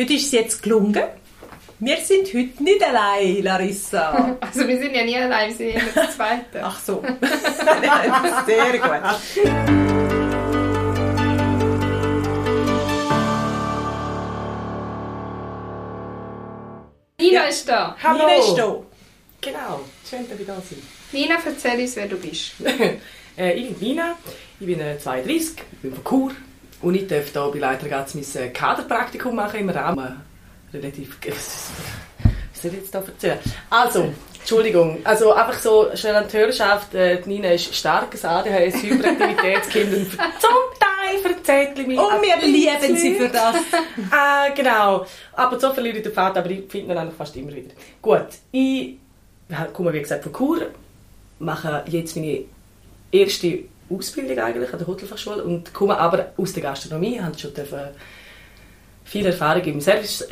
Heute ist es jetzt gelungen. Wir sind heute nicht allein, Larissa. Also wir sind ja nie allein, wir sind immer das Zweite. Ach so. Sehr gut. Nina ist da. Hallo. Nina ist da. Genau, schön, dass ihr da seid. Nina, erzähl uns, wer du bist. äh, ich bin Nina, ich bin äh, 32, ich bin von Chur und ich darf hier bei Leitergatz mein äh, Kaderpraktikum machen im Rahmen relativ... Was soll ich jetzt da erzählen? Also, Entschuldigung, also einfach so schnell an die Hörerschaft, äh, die Nina ist starkes ADHS, Hyperaktivitätskind und zum Teil verzählt mich Und wir lieben sie für das. Ah, genau. Aber so verliere ich den Vater, aber ich finde ihn eigentlich fast immer wieder. Gut, ich komme wie gesagt von Chur, mache jetzt meine erste Ausbildung eigentlich an der Hotelfachschule und komme aber aus der Gastronomie, habe schon viel Erfahrung im Service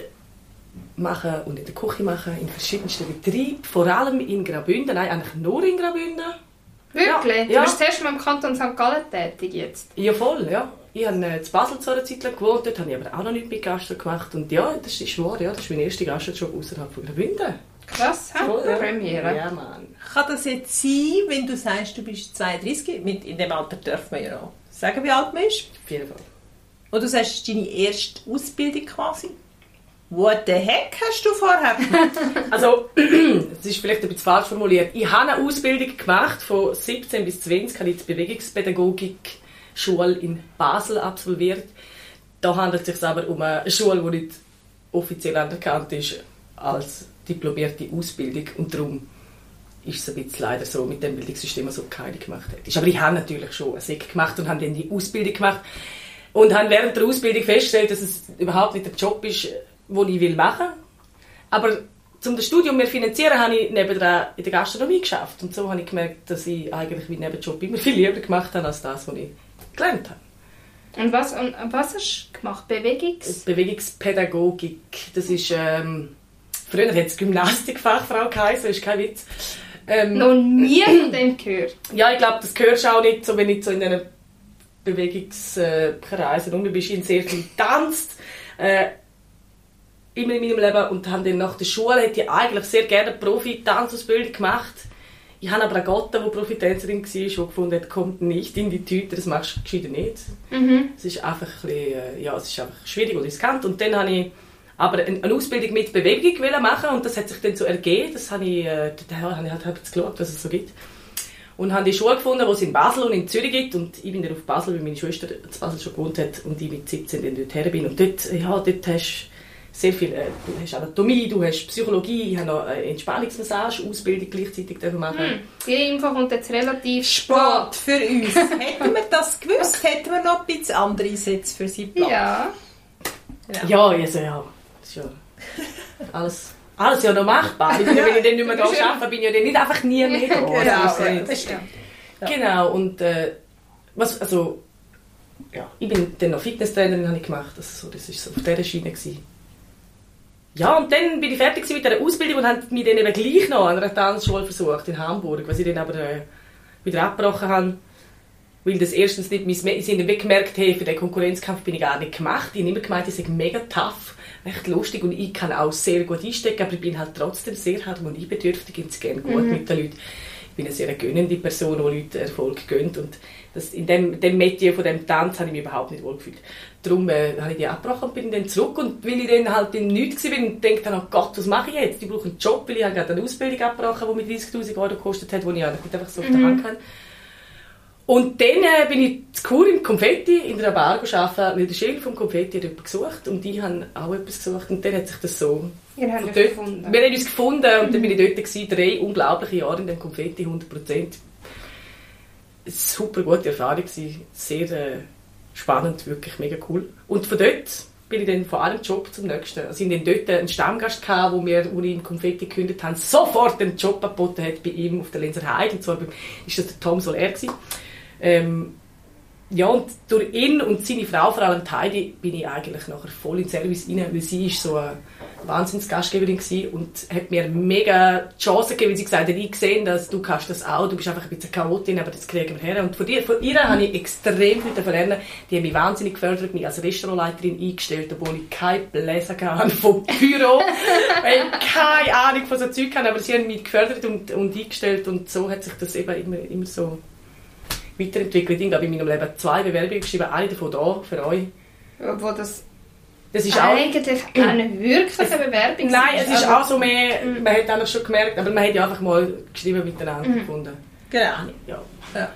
machen und in der Küche machen, in verschiedensten Betrieben, vor allem in Graubünden, nein, eigentlich nur in Graubünden. Wirklich? Ja. Du bist zuerst mal im Kanton St. Gallen tätig jetzt. Ja, voll, ja. Ich habe äh, in Basel zu einer Zeit lang gewohnt, dort habe ich aber auch noch nicht mit Gastro gemacht. Und ja, das ist wahr, ja, das ist mein erster Gastjob außerhalb von Graubünden. Krass, hä? Voll, ja. Premiere. Ja, Mann. Kann das jetzt sein, wenn du sagst, du bist 32? Mit, in dem Alter dürfen wir ja auch sagen, wie alt man ist. Auf jeden Fall. Und du sagst, es ist deine erste Ausbildung quasi. What the heck hast du vorher? Also, das ist vielleicht ein bisschen falsch formuliert. Ich habe eine Ausbildung gemacht, von 17 bis 20 habe ich die Bewegungspädagogik-Schule in Basel absolviert. Da handelt es sich aber um eine Schule, die nicht offiziell anerkannt ist als diplomierte Ausbildung und darum ist es ein bisschen leider so mit dem Bildungssystem, so keine gemacht hat. Aber ich habe natürlich schon eine SEC gemacht und habe dann die Ausbildung gemacht und habe während der Ausbildung festgestellt, dass es überhaupt nicht der Job ist, den ich will machen Aber um das Studium mehr finanzieren, habe ich nebenan in der Gastronomie geschafft. Und so habe ich gemerkt, dass ich eigentlich meinen Nebenjob immer viel lieber gemacht habe, als das, was ich gelernt habe. Und was, und was hast du gemacht? Bewegungs... Bewegungspädagogik, das ist... Ähm, früher hat es Gymnastikfachfrau geheißen, ist kein Witz. Ähm, Noch nie von dem gehört. Ja, ich glaube, das gehört auch nicht so, wenn ich so in diesen Bewegungskreisen rum bist. Habe sehr viel getanzt. Äh, immer in meinem Leben und habe dann nach der Schule hätte ich eigentlich sehr gerne Profi-Tanzausbildung gemacht. Ich habe aber eine Gotte, die Profitänzerin war, die gefunden hat, kommt nicht in die Tüte, das machst du gescheiter nicht. Mhm. Es ist einfach ein bisschen, äh, ja, es ist einfach schwierig und riskant. Und dann habe ich aber eine eine Ausbildung mit Bewegung wollen machen und das hat sich dann so ergeben. Das habe ich, äh, da habe ich halt jetzt geschaut, was es so gibt. Und habe die Schule gefunden, die es in Basel und in Zürich gibt. Und ich bin dann auf Basel, weil meine Schwester in Basel schon gewohnt hat und ich mit 17 dann dort her bin. Und dort, ja, dort hast du sehr viel, äh, du hast Anatomie, du hast Psychologie, ich habe noch eine Entspannungsmassage-Ausbildung gleichzeitig machen. Hm. Die Info kommt jetzt relativ Sport für uns. Hätten wir das gewusst, hätten wir noch ein bisschen andere Sätze für sie geplant. Ja. Ja, also ja, das ist ja alles, alles ja noch machbar. Ich bin, Wenn ich dann nicht mehr da arbeite, bin ich ja dann nicht einfach nie mehr da. Genau, Also, das stimmt. Ja. Genau, und äh, was, also, ja, ich bin dann noch Fitnesstrainerin habe ich gemacht, also, so, das war so auf dieser Schiene. Gewesen. Ja, und dann bin ich fertig mit dieser Ausbildung und habe mich dann eben gleich noch an einer Tanzschule versucht in Hamburg, was ich dann aber äh, wieder abgebrochen habe, weil das erstens nicht mein, ich habe gemerkt, hey, für den Konkurrenzkampf bin ich gar nicht gemacht. Ich habe immer gemeint, ich sei mega tough, echt lustig und ich kann auch sehr gut einstecken, aber ich bin halt trotzdem sehr harmoniebedürftig und es gerne gut mit den Leuten. Ich bin eine sehr gönnende Person, die Leute Erfolg gönnt und das, in dem, dem Metier von dem Tanz habe ich mich überhaupt nicht wohlgefühlt. Darum äh, habe ich die abgebrochen und bin dann zurück und weil ich dann halt in nichts war und denke dann, oh Gott, was mache ich jetzt? Ich brauche einen Job, weil ich habe gerade eine Ausbildung abgebrochen, die mir 30'000 Euro gekostet hat, die ich einfach so auf der Hand kann. Und dann äh, bin ich zu Chur im Konfetti in einer Bar gearbeitet, weil der Chef vom Konfetti hat jemanden gesucht und die haben auch etwas gesucht und dann hat sich das so... Ihr habt euch gefunden. Wir haben uns gefunden und dann bin ich dort gewesen, drei unglaubliche Jahre in dem Konfetti, 100 Prozent. Super gute Erfahrung gewesen, sehr äh, spannend, wirklich mega cool. Und von dort bin ich dann von einem Job zum nächsten. Also ich hatte dann dort einen Stammgast, gehabt, wo wir, wo ich im Konfetti gekündigt haben, sofort einen Job angeboten hat bei ihm auf der Lenzer Heide. Und zwar ist das der Tom Soler gewesen. Ähm, ja, und durch ihn und seine Frau, vor allem Heidi, bin ich eigentlich nachher voll ins Service rein, weil sie ist so eine Wahnsinnsgastgeberin gewesen und hat mir mega die Chance gegeben, weil sie gesagt hat, ich gesehen, dass du kannst das auch, du bist einfach ein bisschen Chaotin, aber das kriegen wir her. Und von, dir, von ihr habe ich extrem viel lernen. Die hat mich wahnsinnig gefördert, mich als Restaurantleiterin eingestellt, obwohl ich keinen Bläser hatte vom Büro, weil ich keine Ahnung von so Zeug hatte, aber sie haben mich gefördert und, und eingestellt und so hat sich das eben immer, immer so weiterentwickelt. Ich habe in meinem Leben zwei Bewerbungen geschrieben, eine davon da für euch. Wo das Das ist auch, eigentlich eine wirkliche Bewerbung nein, es ist auch so mehr, man hat eigentlich schon gemerkt, aber man hat ja einfach mal geschrieben miteinander gefunden. Genau. Ja. Ja.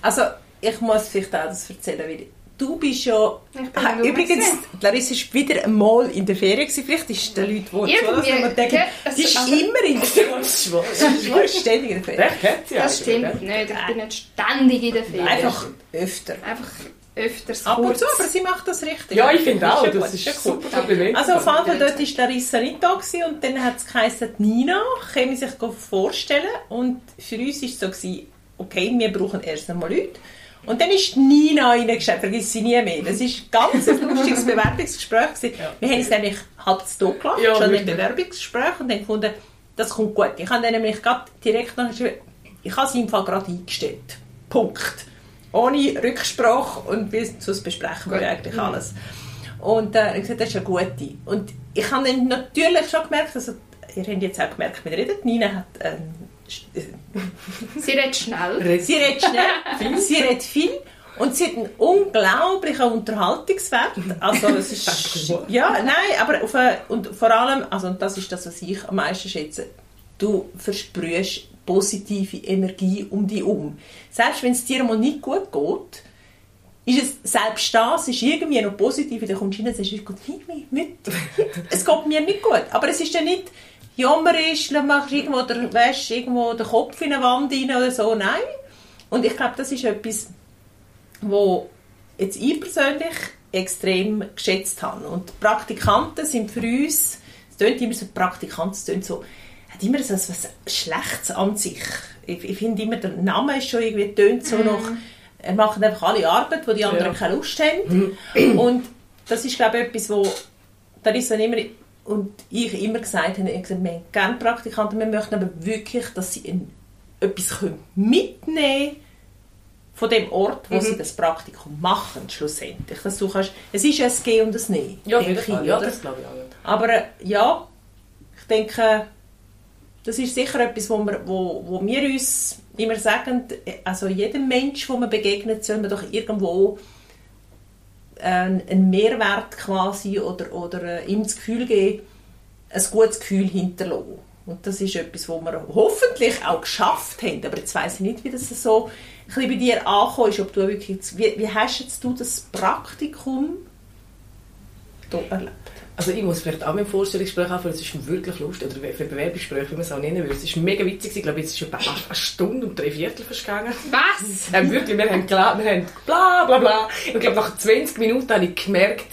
Also, ich muss vielleicht auch das erzählen, weil du bist ja... Ich bin Ha, nur übrigens. Larissa war wieder einmal in der Ferien. gewesen. Vielleicht ist es den Leuten wohl so, dass man denkt, die ist also- immer in der Ferien. Ist ist ständig in der Ferien. Sie Das stimmt nicht. Ich bin nicht ständig in der Ferien. Einfach öfter. Einfach öfters Ab und zu, aber sie macht das richtig. Ja, ich finde auch, ja das ist ja ein cool. super Kompliment. Also auf jeden Fall, dort war Larissa nicht da gewesen, und dann hat es geheißen, Nina käme sich vorstellen und für uns war es so, gewesen, okay, wir brauchen erst einmal Leute. Und dann ist Nina reingeschrieben, vergiss sie nie mehr. Das war ein ganz lustiges Bewerbungsgespräch. Gewesen. Wir haben es nämlich halb zu Tod gelassen, Ja, schon im. Bewerbungsgespräch und dann gefunden, das kommt gut. Ich habe dann nämlich direkt noch geschrieben, ich habe sie im Fall gerade eingestellt. Punkt. Ohne Rücksprache und wie sonst besprechen wir eigentlich alles. Und äh, ich gesagt, das ist eine gute. Und ich habe dann natürlich schon gemerkt, also, ihr habt jetzt auch gemerkt, wir reden, Nina hat, ähm, st- Sie redet schnell. sie redet schnell, sie redet viel und sie hat einen unglaublichen Unterhaltungswert. Also es ist, ja, nein, aber auf eine, und vor allem, also und das ist das, was ich am meisten schätze, du versprühst positive Energie um dich um. Selbst wenn es dir mal nicht gut geht, ist es, selbst das ist irgendwie noch positiv, dann kommst du rein und sagst, es geht irgendwie nicht, es geht mir nicht gut. Aber es ist dann nicht jammerisch, dann machst du irgendwo, der, weißt, irgendwo den Kopf in eine Wand rein oder so, nein. Und ich glaube, das ist etwas, wo jetzt ich persönlich extrem geschätzt habe. Und Praktikanten sind für uns, es klingt immer so, Praktikanten, es klingt so, hat immer so etwas Schlechtes an sich. Ich, ich finde immer, der Name ist schon irgendwie, tönt so noch, er macht einfach alle Arbeit, wo die anderen Ja. keine Lust haben. Und das ist, glaube ich, etwas, wo, da ist dann immer, und ich immer gesagt habe, ich gesagt, wir haben gerne Praktikanten, wir möchten aber wirklich, dass sie ein, etwas können mitnehmen können von dem Ort, wo Mhm. sie das Praktikum machen, schlussendlich. Dass du kannst, es ist ein Gehen und ein Nehmen. Ja, denke ich, Ja, das glaube ich auch. ja. Aber äh, ja, ich denke, das ist sicher etwas, wo wir, wo, wo wir uns immer sagen, also jedem Mensch, wo man begegnet, soll man doch irgendwo einen, Mehrwert quasi oder, oder äh, ihm das Gefühl geben, ein gutes Gefühl hinterlassen. Und das ist etwas, was wir hoffentlich auch geschafft haben. Aber jetzt weiss ich nicht, wie das so ein bei dir angekommen ist. Ob du wirklich, wie, wie hast jetzt du das Praktikum hier erlebt? Also ich muss vielleicht auch mit dem Vorstellungsgespräch anfangen, es ist wirklich lustig, oder für Bewerbungsgespräch, wie man es auch nennen würde. Es ist mega witzig, ich glaube, jetzt ist schon etwa eine Stunde und drei Viertel vergangen. Was? Ja, wirklich, wir haben, klar, wir haben bla bla bla. Und ich glaube, nach 20 Minuten habe ich gemerkt,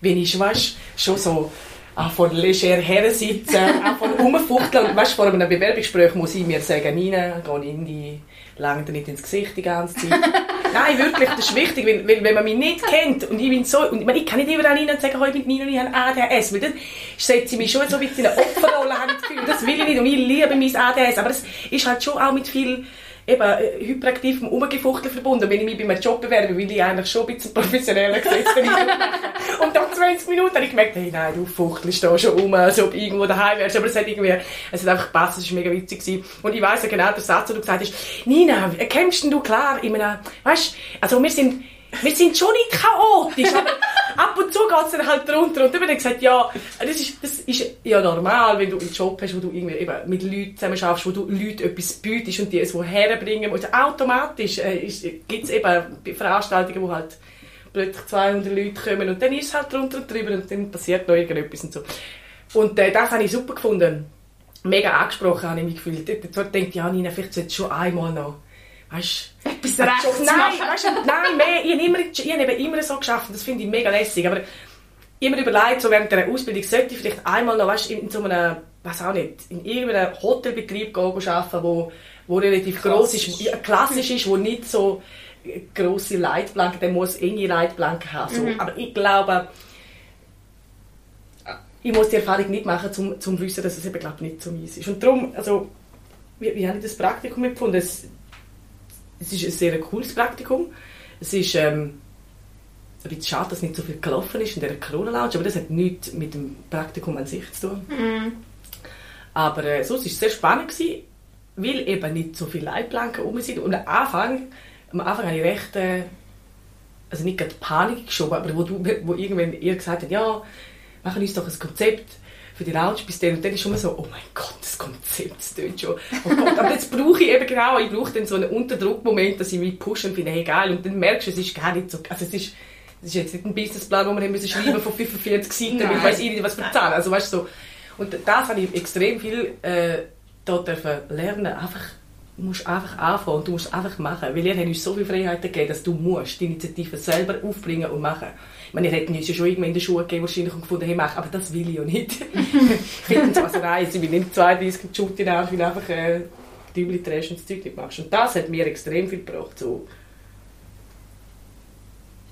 wenn ich weißt, schon so ah, von leger her sitzen, auch von rumfuchteln. Und weißt, vor einem Bewerbungsgespräch muss ich mir sagen, Nina, geh in die, lang dir nicht ins Gesicht die ganze Zeit. Nein, wirklich, das ist wichtig, weil, weil wenn man mich nicht kennt und ich bin so, und ich, meine, ich kann nicht überall rein und sagen, «Hoi, ich bin Nina ich habe ADHS, weil dann setze ich mich schon so ein bisschen in eine Opferrolle, das. Das will ich nicht. Und ich liebe mein ADHS, aber es ist halt schon auch mit viel eben, äh, hyperaktivem Umgefuchtel verbunden. Wenn ich mich bei einem Job bewerbe, will ich eigentlich schon ein bisschen professioneller gesetzt. Und nach 20 Minuten habe ich gemerkt, hey, nein, du fuchtelst da schon um, als ob irgendwo daheim wärst. Aber es hat irgendwie, es hat einfach gepasst, es war mega witzig. Gewesen. Und ich weiss ja genau, der Satz, den du gesagt hast, Nina, kennst denn du klar in einem, weißt, also wir sind, wir sind schon nicht chaotisch, aber ab und zu geht es dann halt drunter. Und dann habe ich gesagt, ja, das ist, das ist ja normal, wenn du einen Job hast, wo du irgendwie eben mit Leuten zusammen schaffst, wo du Leuten etwas bietest und die es woher bringen musst. Automatisch äh, gibt es eben Veranstaltungen, wo halt plötzlich 200 Leute kommen und dann ist es halt drunter und drüber und dann passiert noch irgendetwas und so. Und äh, das habe ich super gefunden. Mega angesprochen habe ich mich gefühlt. Dort, ich, ja, Nina, vielleicht sollte schon einmal noch, weißt Etwas Nein, rechts nein, machen. weißt du, nein, mehr. Ich habe, immer, ich habe immer so geschafft und das finde ich mega lässig. Aber immer überlegt, so während der Ausbildung sollte ich vielleicht einmal noch, weißt, in so einem, weiß auch nicht, in irgendeinem Hotelbetrieb gehen, arbeiten, wo, wo relativ gross ist, ja, klassisch ist, wo nicht so grosse Leitplanke, der muss enge Leitplanken haben. So. Aber ich glaube, ich muss die Erfahrung nicht machen, um zu wissen, dass es eben glaub, nicht so mies ist. Und darum, also, wie, wie habe ich das Praktikum empfunden? Es, es ist ein sehr cooles Praktikum. Es ist ähm, ein bisschen schade, dass nicht so viel gelaufen ist in dieser Corona-Lounge, aber das hat nichts mit dem Praktikum an sich zu tun. Mhm. Aber äh, sonst war es sehr spannend, gewesen, weil eben nicht so viele Leitplanken rum sind. Und am Anfang, am Anfang habe ich recht, äh, also nicht gerade Panik geschoben, aber wo, du, wo irgendwann ihr gesagt hat, ja, machen uns doch ein Konzept für die Lounge bis dann. Und dann ist schon so, oh mein Gott, das Konzept, das tut schon. Oh Gott, aber jetzt brauche ich eben genau, ich brauche dann so einen Unterdruckmoment, dass ich mich pushe und finde, hey, geil. Und dann merkst du, es ist gar nicht so, also es ist, es ist jetzt nicht ein Businessplan, den wir haben müssen schreiben von 45 Seiten, weil ich ich nicht, was bezahlen. Also weißt du, so. Und das habe ich extrem viel äh, dort dürfen lernen. Einfach, du musst einfach anfangen und du musst einfach machen. Weil ihr habt uns so viel Freiheiten gegeben, dass du musst die Initiative selber aufbringen und machen. Ich meine, ihr hätten uns ja schon irgendwann in der Schule gegeben wahrscheinlich und gefunden, hey, mach, aber das will ich ja nicht. ich finde zwar so nice, ich will nicht 32 Schutt in der weil einfach äh, Dübel drehst und das Zeug nicht machst. Und das hat mir extrem viel gebracht. So,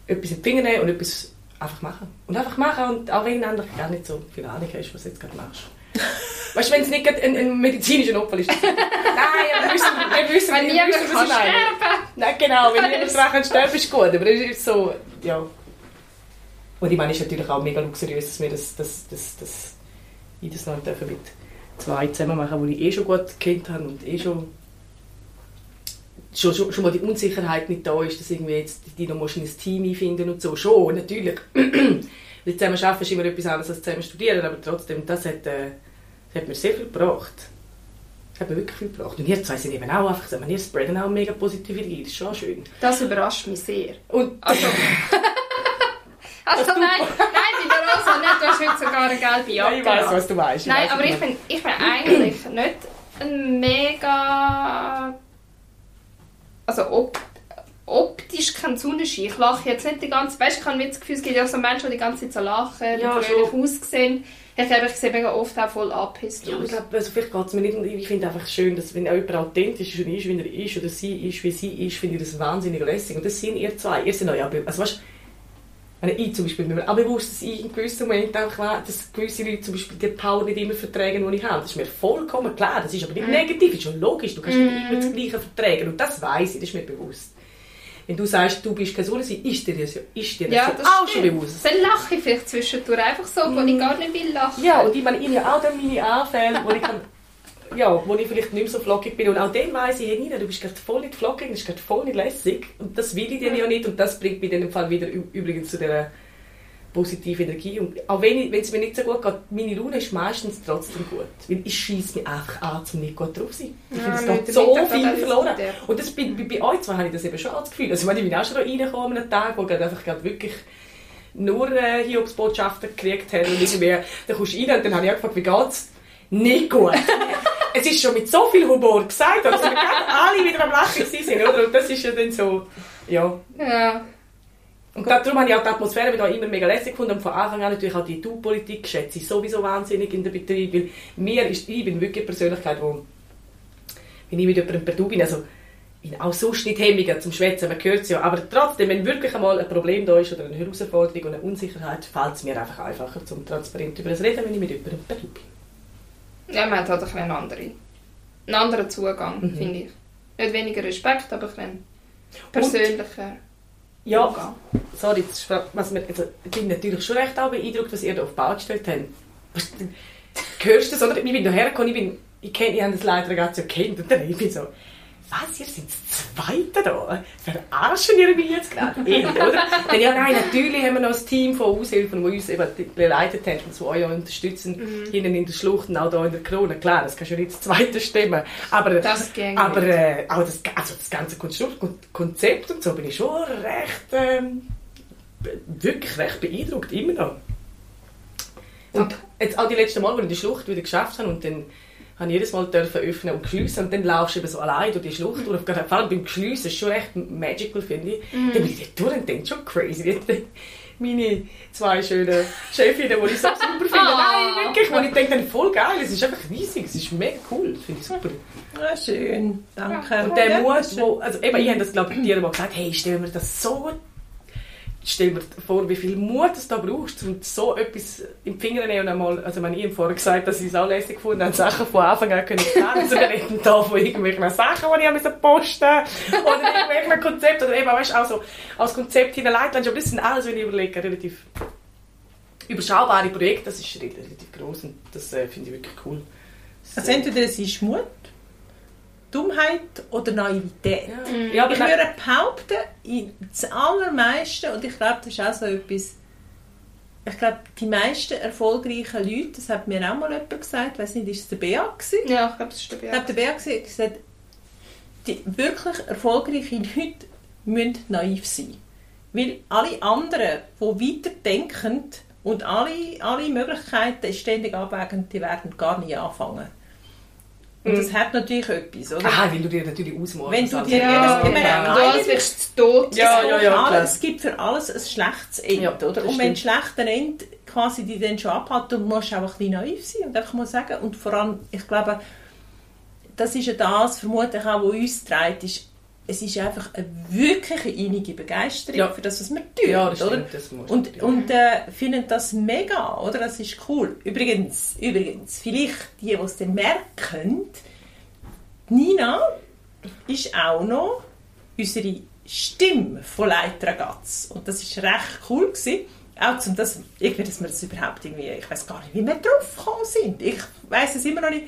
etwas in die Finger nehmen und etwas einfach machen. Und einfach machen und auch wenn du gar nicht so viel Ahnung hast, was du jetzt gerade machst. Weißt du, wenn es nicht ein, ein medizinischer Notfall ist. Nein, wir wissen, wir wissen, Wenn wir wissen, was ich meine. sterben Nein, genau, wenn niemand Alles. dran sterben, ist gut. Aber es ist so, ja. Und ich meine, es ist natürlich auch mega luxuriös, dass wir das, das, das, das, ich das noch dürfen mit zwei zusammen machen, die ich eh schon gut gekannt habe und eh schon schon, schon, schon mal die Unsicherheit nicht da ist, dass irgendwie jetzt die noch in ein Team einfinden und so. Schon, natürlich. Weil zusammen arbeiten ist immer etwas anderes als zusammen studieren, aber trotzdem, das hat, äh, das hat mir sehr viel gebracht. Das hat mir wirklich viel gebracht. Und ihr zwei sind eben auch einfach, so, ihr spreaden auch mega Positivität, das ist schon schön. Das überrascht mich sehr. Und Also, also nein, nein, bei der Rosa nicht. Du hast heute sogar eine gelbe Jacke. ich weiß, was du weißt. Nein, aber ich bin, ich bin eigentlich nicht ein mega... Also ob, optisch kein Unterschied. Ich lache jetzt nicht die ganze Weißt du, ich habe das Gefühl, es gibt ja so Menschen, die die ganze Zeit so lachen, die Ja, fröhlich aussehen. Ich glaube, ich sehe mega oft auch voll abgepisst Ja, aus. ich glaube, also vielleicht geht es mir nicht, und ich finde einfach schön, dass wenn auch jemand authentisch ist, wie er ist, oder sie ist, wie sie ist, finde ich das wahnsinnig lässig. Und das sind ihr zwei. Ihr seid auch also weißt, wenn ich zum Beispiel bin mir auch bewusst, dass ich in gewissen Momenten einfach war, dass gewisse Leute zum Beispiel die Power nicht immer vertragen, die ich habe. Das ist mir vollkommen klar. Das ist aber nicht negativ, das ist schon logisch. Du kannst nicht immer das Gleiche vertragen. Und das weiß ich, das ist mir bewusst. Wenn du sagst, du bist kein Sulesi, ist dir das, ist dir das Ja, das auch stimmt. schon bewusst. Dann lache ich vielleicht zwischendurch einfach so, wo ich gar nicht will lachen. Ja, und ich meine, ich habe auch dann meine Anfälle, wo ich, kann, ja, wo ich vielleicht nicht mehr so flockig bin. Und auch dann weiss ich, hey Nina, du bist gerade voll nicht flockig, du bist gerade voll nicht lässig. Und das will ich dir ja nicht. Und das bringt mich in dem Fall wieder übrigens zu dieser positiven Energie. Und auch wenn, ich, wenn es mir nicht so gut geht, meine Laune ist meistens trotzdem gut. Weil ich schieße mich einfach an, um nicht gut drauf zu sein. Ich Ja, finde, es dem geht so viel verloren. Und das, bei, bei, bei euch zwei habe ich das eben schon als Gefühl. Also ich meine, ich bin auch schon reingekommen an einem Tag, wo gerade einfach gerade wirklich nur äh, Hiobsbotschaften gekriegt haben und irgendwie, dann kommst du rein und dann habe ich auch gefragt, wie geht's? Nicht gut. es ist schon mit so viel Humor gesagt, dass wir alle wieder am Lachen sind, oder? Und das ist ja dann so, ja. Ja. Und da- darum habe ich auch die Atmosphäre wieder immer mega lässig gefunden und von Anfang an natürlich auch die Du-Politik schätze ich sowieso wahnsinnig in der Betrieb, weil mir ist, ich bin wirklich eine Persönlichkeit, wo, wenn ich mit jemandem per Du bin, also bin auch sonst nicht hemmiger zum Schwätzen, man hört es ja, aber trotzdem, wenn wirklich einmal ein Problem da ist oder eine Herausforderung und eine Unsicherheit, fällt es mir einfach einfacher, zum transparent über das reden, wenn ich mit jemandem per Du bin. Ja, man hat halt ein einen anderen, einen anderen Zugang, Mhm. finde ich. Nicht weniger Respekt, aber ein persönlicher Ja, Umgang. sorry, ist- was mir, also, ich bin natürlich schon recht auch beeindruckt, was ihr da auf die Bau gestellt habt. Hörst du das, oder? Ich bin da hergekommen, ich bin, ich kenne, ich habe das leider ganz ja kennt und dann ich bin so, was, ihr seid das Zweite da? Verarschen ihr mich jetzt gerade? Oder? Dann, ja, nein, natürlich haben wir noch ein Team von Aushilfen, die uns eben geleitet haben und so euch unterstützen, hinten in der Schlucht und auch da in der Krone. Klar, das kannst du ja nicht das Zweite stimmen. Aber, Das ging aber äh, auch das, also das ganze Konzept und so bin ich schon recht, be- wirklich recht beeindruckt, immer noch. Und jetzt auch die letzten Mal, wo ich die Schlucht wieder geschafft habe und dann habe ich jedes Mal dürfen öffnen und schliessen und dann laufst du eben so allein durch die Schlucht durch. Vor allem beim Schliessen ist schon echt magical, finde ich. Dann bin ich dort durch und denke schon crazy. Dann meine zwei schönen Chefinnen, die ich so super finde. Ah. Nein, wirklich, wo ich denke, voll geil, es ist einfach riesig, es ist mega cool, das finde ich super. Ah, schön, danke. Und der Ja, Mut, wo, also eben, ich habe das glaube ich dir mal gesagt, hey, stell mir das so, stell mir vor, wie viel Mut es da brauchst, um so etwas im Finger zu nehmen und einmal, also meine, ich habe vorher gesagt, dass ich es auch lässig gefunden habe, Sachen von Anfang an können zu reden da von irgendwelchen Sachen, die ich posten oder irgendwelchen Konzept oder eben, weißt du, auch so als Konzept hineinleiten, aber das sind alles, wenn ich überlege, relativ überschaubare Projekte, das ist relativ groß und das äh, finde ich wirklich cool. Also entweder es ist Mut, Dummheit oder Naivität. Ja, ja aber Ich würde behaupten, in- das Allermeiste, und ich glaube, das ist auch so etwas, ich glaube, die meisten erfolgreichen Leute, das hat mir auch mal jemand gesagt, ich weiß nicht, ist es der Bea gewesen? Ja, ich glaube, das ist der Ich glaube, der Bea gewesen, gesagt, die wirklich erfolgreichen Leute müssen naiv sein. Weil alle anderen, die weiterdenken und alle, alle Möglichkeiten ständig abwägen, die werden gar nicht anfangen. Und das hat natürlich etwas, oder? Ah, weil du dir natürlich ausmalst. Wenn du dir Ja, meine, ja. Du wärst du tot. Ja, es, ja, gibt ja, alles, es gibt für alles ein schlechtes Ende, Ja, oder? das Und wenn ein schlechter Ende quasi die dann schon abhat, dann musst du auch ein bisschen naiv sein und einfach mal sagen, und vor allem, ich glaube, das ist ja das, vermutlich auch, was uns treibt, ist, es ist einfach eine wirkliche innige Begeisterung Ja. für das, was wir tun, Ja, das oder? stimmt. Das Und, natürlich. und äh, finden das mega, oder? Das ist cool. Übrigens, übrigens vielleicht die, die es dann merken, Nina ist auch noch unsere Stimme von Leiter Gatz. Und das ist recht cool gewesen. Auch zum das, irgendwie, dass wir das überhaupt irgendwie, ich weiß gar nicht, wie wir drauf gekommen sind. Ich weiß es immer noch nicht.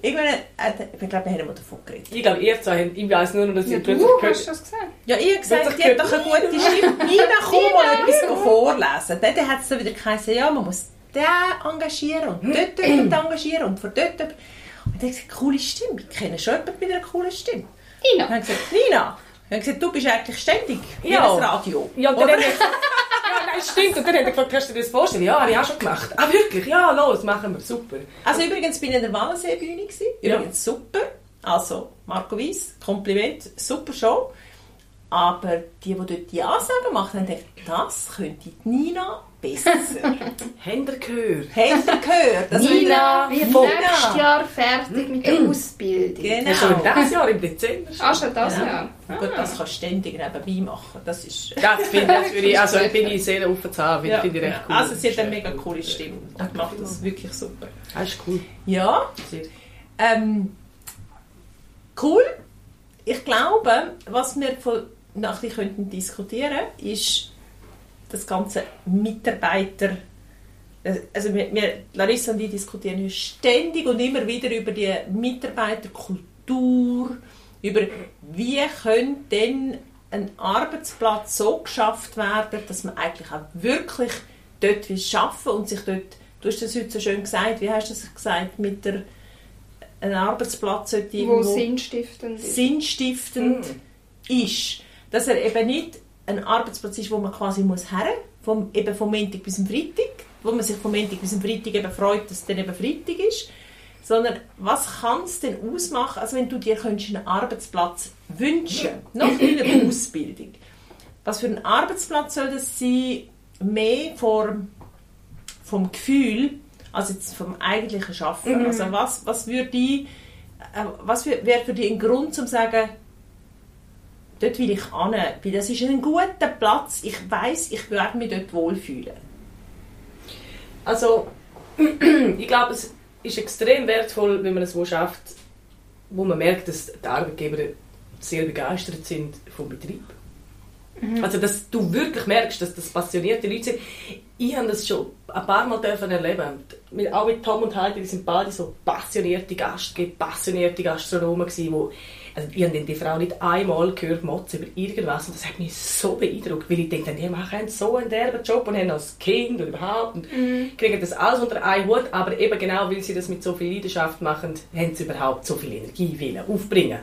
Irgendwann, äh, ich glaube, wir haben mal davon geredet. Ich glaube, ihr zwei, haben- ich weiß nur noch, dass Ja, ihr du plötzlich hast gehört. das gesagt. Ja, ich habe gesagt, die hat doch eine gute Stimme. Nina, komm mal etwas vorlesen. Dann hat es dann wieder geheißen, ja, man muss den engagieren und dort jemanden engagieren und von dort. Und dann habe ich gesagt, coole Stimme. Ich kenne schon jemanden mit einer coolen Stimme. Und Tina. dann habe ich gesagt, Nina, ich habe gesagt, du bist eigentlich ständig Ja. das Radio. Ja, und dann gesagt, ja, nein, stimmt. Und dann hat er gefragt, kannst du dir das vorstellen? Ja, habe ich auch schon gemacht. Ah, wirklich? Ja, los, machen wir. Super. Also übrigens bin ich in der Wallenseebühne gewesen. Ja. Übrigens super. Also Marco Weiss, Kompliment, super Show. Aber die, die dort die Ansagen gemacht haben, dachten, das könnte die Nina besser. Habt ihr gehört? Habt gehört? Das Nina wird nächstes Jahr fertig mit der Ausbildung. Genau. Ja, schon dieses Jahr, im Dezember. Ah, schon das Ja. Jahr. Gut, das kannst du ständig nebenbei machen. Das ist... Das finde das würde ich, also bin ich sehr offen zu haben, Ja. finde ich recht cool. Also sie hat eine mega coole Stimme und macht das wirklich super. Das ist cool. Ja. Ähm, cool. Ich glaube, was wir von nachher könnten diskutieren, ist das ganze Mitarbeiter. Also wir, wir, Larissa und ich diskutieren ständig und immer wieder über die Mitarbeiterkultur, über wie könnte denn ein Arbeitsplatz so geschafft werden, dass man eigentlich auch wirklich dort will arbeiten und sich dort, du hast das heute so schön gesagt, wie hast du das gesagt, mit der ein Arbeitsplatz sollte Wo irgendwo sinnstiftend ist. sinnstiftend ist. Dass er eben nicht ein Arbeitsplatz ist, wo man quasi muss her, vom, eben vom Montag bis zum Freitag, wo man sich vom Montag bis zum Freitag eben freut, dass es dann eben Freitag ist, sondern was kann es denn ausmachen, also wenn du dir könntest einen Arbeitsplatz wünschen, noch in einer Ausbildung, was für ein Arbeitsplatz soll das sein, mehr vom, vom Gefühl, als jetzt vom eigentlichen Schaffen. Also was, was würde ich, äh, was wär- wäre für dich ein Grund, zum zu sagen, dort will ich an, weil das ist ein guter Platz, ich weiß, ich werde mich dort wohlfühlen. Also, ich glaube, es ist extrem wertvoll, wenn man es wo schafft, wo man merkt, dass die Arbeitgeber sehr begeistert sind vom Betrieb. Also, dass du wirklich merkst, dass das passionierte Leute sind. Ich habe das schon ein paar Mal dürfen erleben. Mit, auch mit Tom und Heidi, die sind beide so passionierte Gastgeber, passionierte Gastronomen gewesen, wo, also ich habe die Frau nicht einmal gehört motzen über irgendwas und das hat mich so beeindruckt, weil ich denke, die machen so einen derben Job und haben als Kind und überhaupt und kriegen das alles unter einen Hut, aber eben genau, weil sie das mit so viel Leidenschaft machen, haben sie überhaupt so viel Energie wollen aufbringen.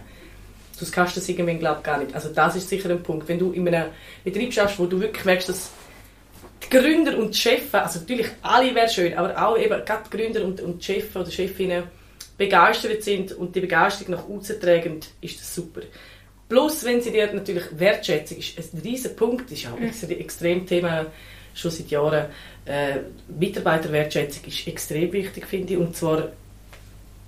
Sonst kannst du das irgendwann, glaube ich, gar nicht. Also das ist sicher ein Punkt. Wenn du in einem Betrieb schaffst, wo du wirklich merkst, dass die Gründer und die Chefs, also natürlich alle wäre schön, aber auch eben gerade die Gründer und, und die Chefs oder Chefinnen begeistert sind und die Begeisterung nach außen tragen, ist das super. Plus, wenn sie dir natürlich Wertschätzung ist ein riesen Punkt, ist auch ein extrem Thema schon seit Jahren. Äh, Mitarbeiterwertschätzung ist extrem wichtig, finde ich. Und zwar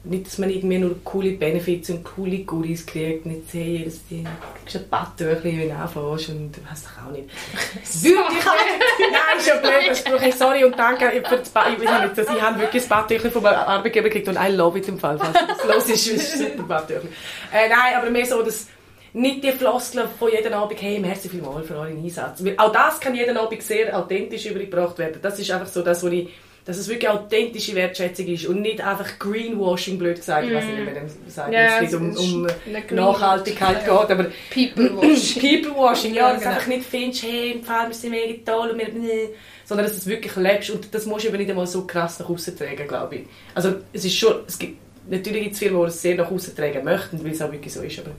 nicht, dass man irgendwie nur coole Benefits und coole Goodies kriegt, nicht sehen, dass du ein Badtüchchen, wenn du anfängst und du weißt doch auch nicht. Wirklich Nein, ist ja blöd, der Spruch. Hey, sorry und danke für das Bad. Ich, habe ich wirklich das Badtüchchen vom Arbeitgeber gekriegt und I love it im Fall, falls das los ist, ist es super Badtüchchen. Äh, nein, aber mehr so, dass nicht die Floskeln von jedem Abend, hey, merci vielmals für euren Einsatz. Weil auch das kann jeden Abend sehr authentisch übergebracht werden. Das ist einfach so das, was ich dass es wirklich authentische Wertschätzung ist und nicht einfach Greenwashing, blöd gesagt, mm. ich wie man dem sagt, ja, es nicht um, um Nachhaltigkeit geht, aber People-Washing. People-Washing, ja, ja, dass du genau. einfach nicht findest, hey, im Fall, wir sind mega toll und wir, nee, sondern dass du es wirklich lebst und das musst du eben nicht einmal so krass nach außen tragen, glaube ich. Also es ist schon, es gibt, natürlich gibt es Firmen, die es sehr nach außen tragen möchten, weil es auch wirklich so ist, aber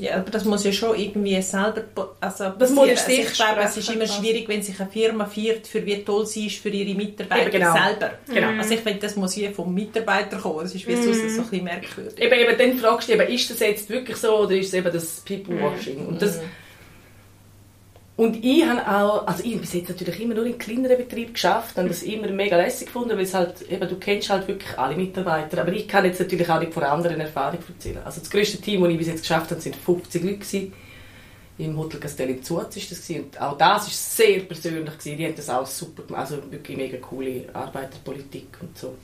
ja, aber das muss ja schon irgendwie selber also das muss also ich glaube, es ist immer schwierig, wenn sich eine Firma feiert, für wie toll sie ist für ihre Mitarbeiter genau. selber. Genau. Also ich finde, das muss hier vom Mitarbeiter kommen. Das ist wie mm. so, so ein bisschen merkwürdig. Eben, eben, dann fragst du eben, ist das jetzt wirklich so oder ist es eben das People-Washing? Mm. Und das, mm. Und ich habe auch, also ich habe bis jetzt natürlich immer nur in kleineren Betrieben geschafft und das immer mega lässig gefunden, weil es halt, eben, du kennst halt wirklich alle Mitarbeiter. Aber ich kann jetzt natürlich auch nicht von anderen Erfahrungen erzählen. Also das größte Team, das ich bis jetzt geschafft habe, sind 50 Leute gewesen. Im Hotel Castelli in Zuz ist das gewesen. Und auch das war sehr persönlich gewesen. Die haben das auch super gemacht. Also wirklich mega coole Arbeiterpolitik und so.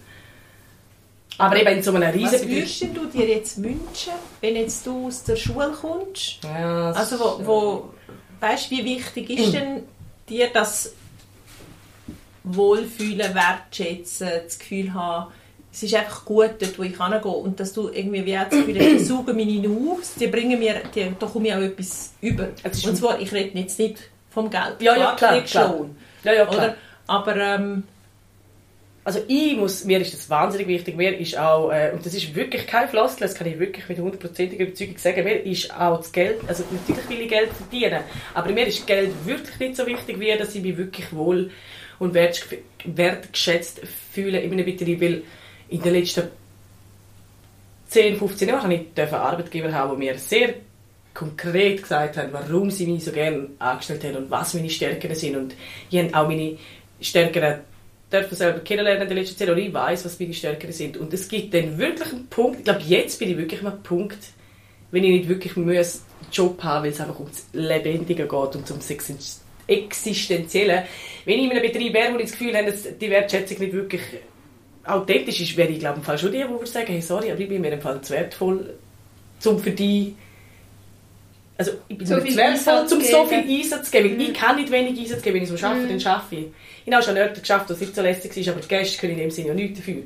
Aber eben in so einem riesen Was würdest du dir jetzt wünschen, wenn jetzt du aus der Schule kommst? Ja, also wo, wo weißt, wie wichtig ist denn dir das Wohlfühlen, Wertschätzen, das Gefühl haben, es ist einfach gut dort, wo ich hingehe und dass du irgendwie wie das Gefühl hast, die saugen meine aus, die bringen mir, die, da komme ich auch etwas über. Und zwar, ich rede jetzt nicht vom Geld. Ja, ja, klar, klar. Schon, ja, ja, klar. Oder? Aber ähm, also ich muss, mir ist das wahnsinnig wichtig, mir ist auch, äh, und das ist wirklich kein Floskel, das kann ich wirklich mit hundertprozentiger Überzeugung sagen, mir ist auch das Geld, also natürlich will ich Geld verdienen, aber mir ist Geld wirklich nicht so wichtig, wie dass ich mich wirklich wohl und wertgeschätzt fühle in meinem Betrieb, weil in den letzten 10, 15 Jahren habe ich Arbeitgeber haben, die mir sehr konkret gesagt haben, warum sie mich so gerne angestellt haben und was meine Stärken sind und ich habe auch meine Stärken dürfen selber kennenlernen in der letzten Zeit, oder ich weiß, was meine Stärken sind. Und es gibt dann wirklich einen Punkt, ich glaube, jetzt bin ich wirklich an einem Punkt, wenn ich nicht wirklich einen Job habe, weil es einfach ums Lebendige geht und ums Existenzielle. Wenn ich in einem Betrieb wäre, wo ich das Gefühl habe, dass die Wertschätzung nicht wirklich authentisch ist, wäre ich, glaube ich, schon die, die sagen, hey, sorry, aber ich bin mir im Fall zu wertvoll, um für die also ich bin so nicht wertvoll, um so viel Einsatz zu geben. Mhm. Ich kann nicht wenig Einsatz geben, wenn ich so arbeite, mhm. dann arbeite ich. Ich habe schon Orte geschafft, wo es nicht so lässig ist, aber die Gäste können in dem Sinne ja nichts dafür.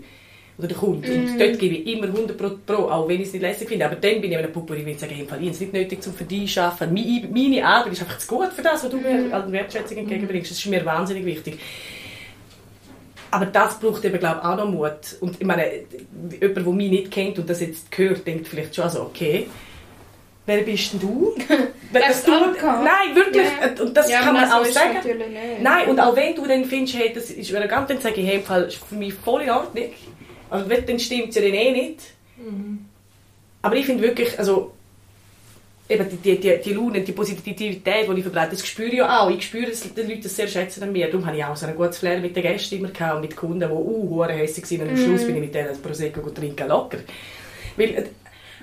Oder der Kunde. Mm. Und mhm. dort gebe ich immer 100 Pro, Pro auch wenn ich es nicht lässig finde. Aber dann bin ich einer Puppe, ich will sagen, ich habe es nicht nötig, um für dich zu arbeiten. Meine, meine Arbeit ist einfach zu gut für das, was du mir mm. an Wertschätzung entgegenbringst. Das ist mir wahnsinnig wichtig. Aber das braucht eben, glaube ich, auch noch Mut. Und ich meine, jemand, der mich nicht kennt und das jetzt hört, denkt vielleicht schon so, okay, wer bist denn du? das du nein, wirklich. Ja. Und das ja, kann man auch sagen. Nein, und auch wenn du dann findest, hey, das ist elegant, dann sage ich, hey, im Fall ist für mich voll in Ordnung. Aber dann stimmt es ja dann eh nicht. Mhm. Aber ich finde wirklich, also eben die, die, die Laune, die Positivität, die ich verbreite, das spüre ich ja auch. Ich spüre, dass die Leute das sehr schätzen an mir. Darum habe ich auch so ein gutes Flair mit den Gästen immer gehabt und mit Kunden, die uh, hässlich waren. Und am Schluss mm. bin ich mit denen Prosecco trinken locker. Weil,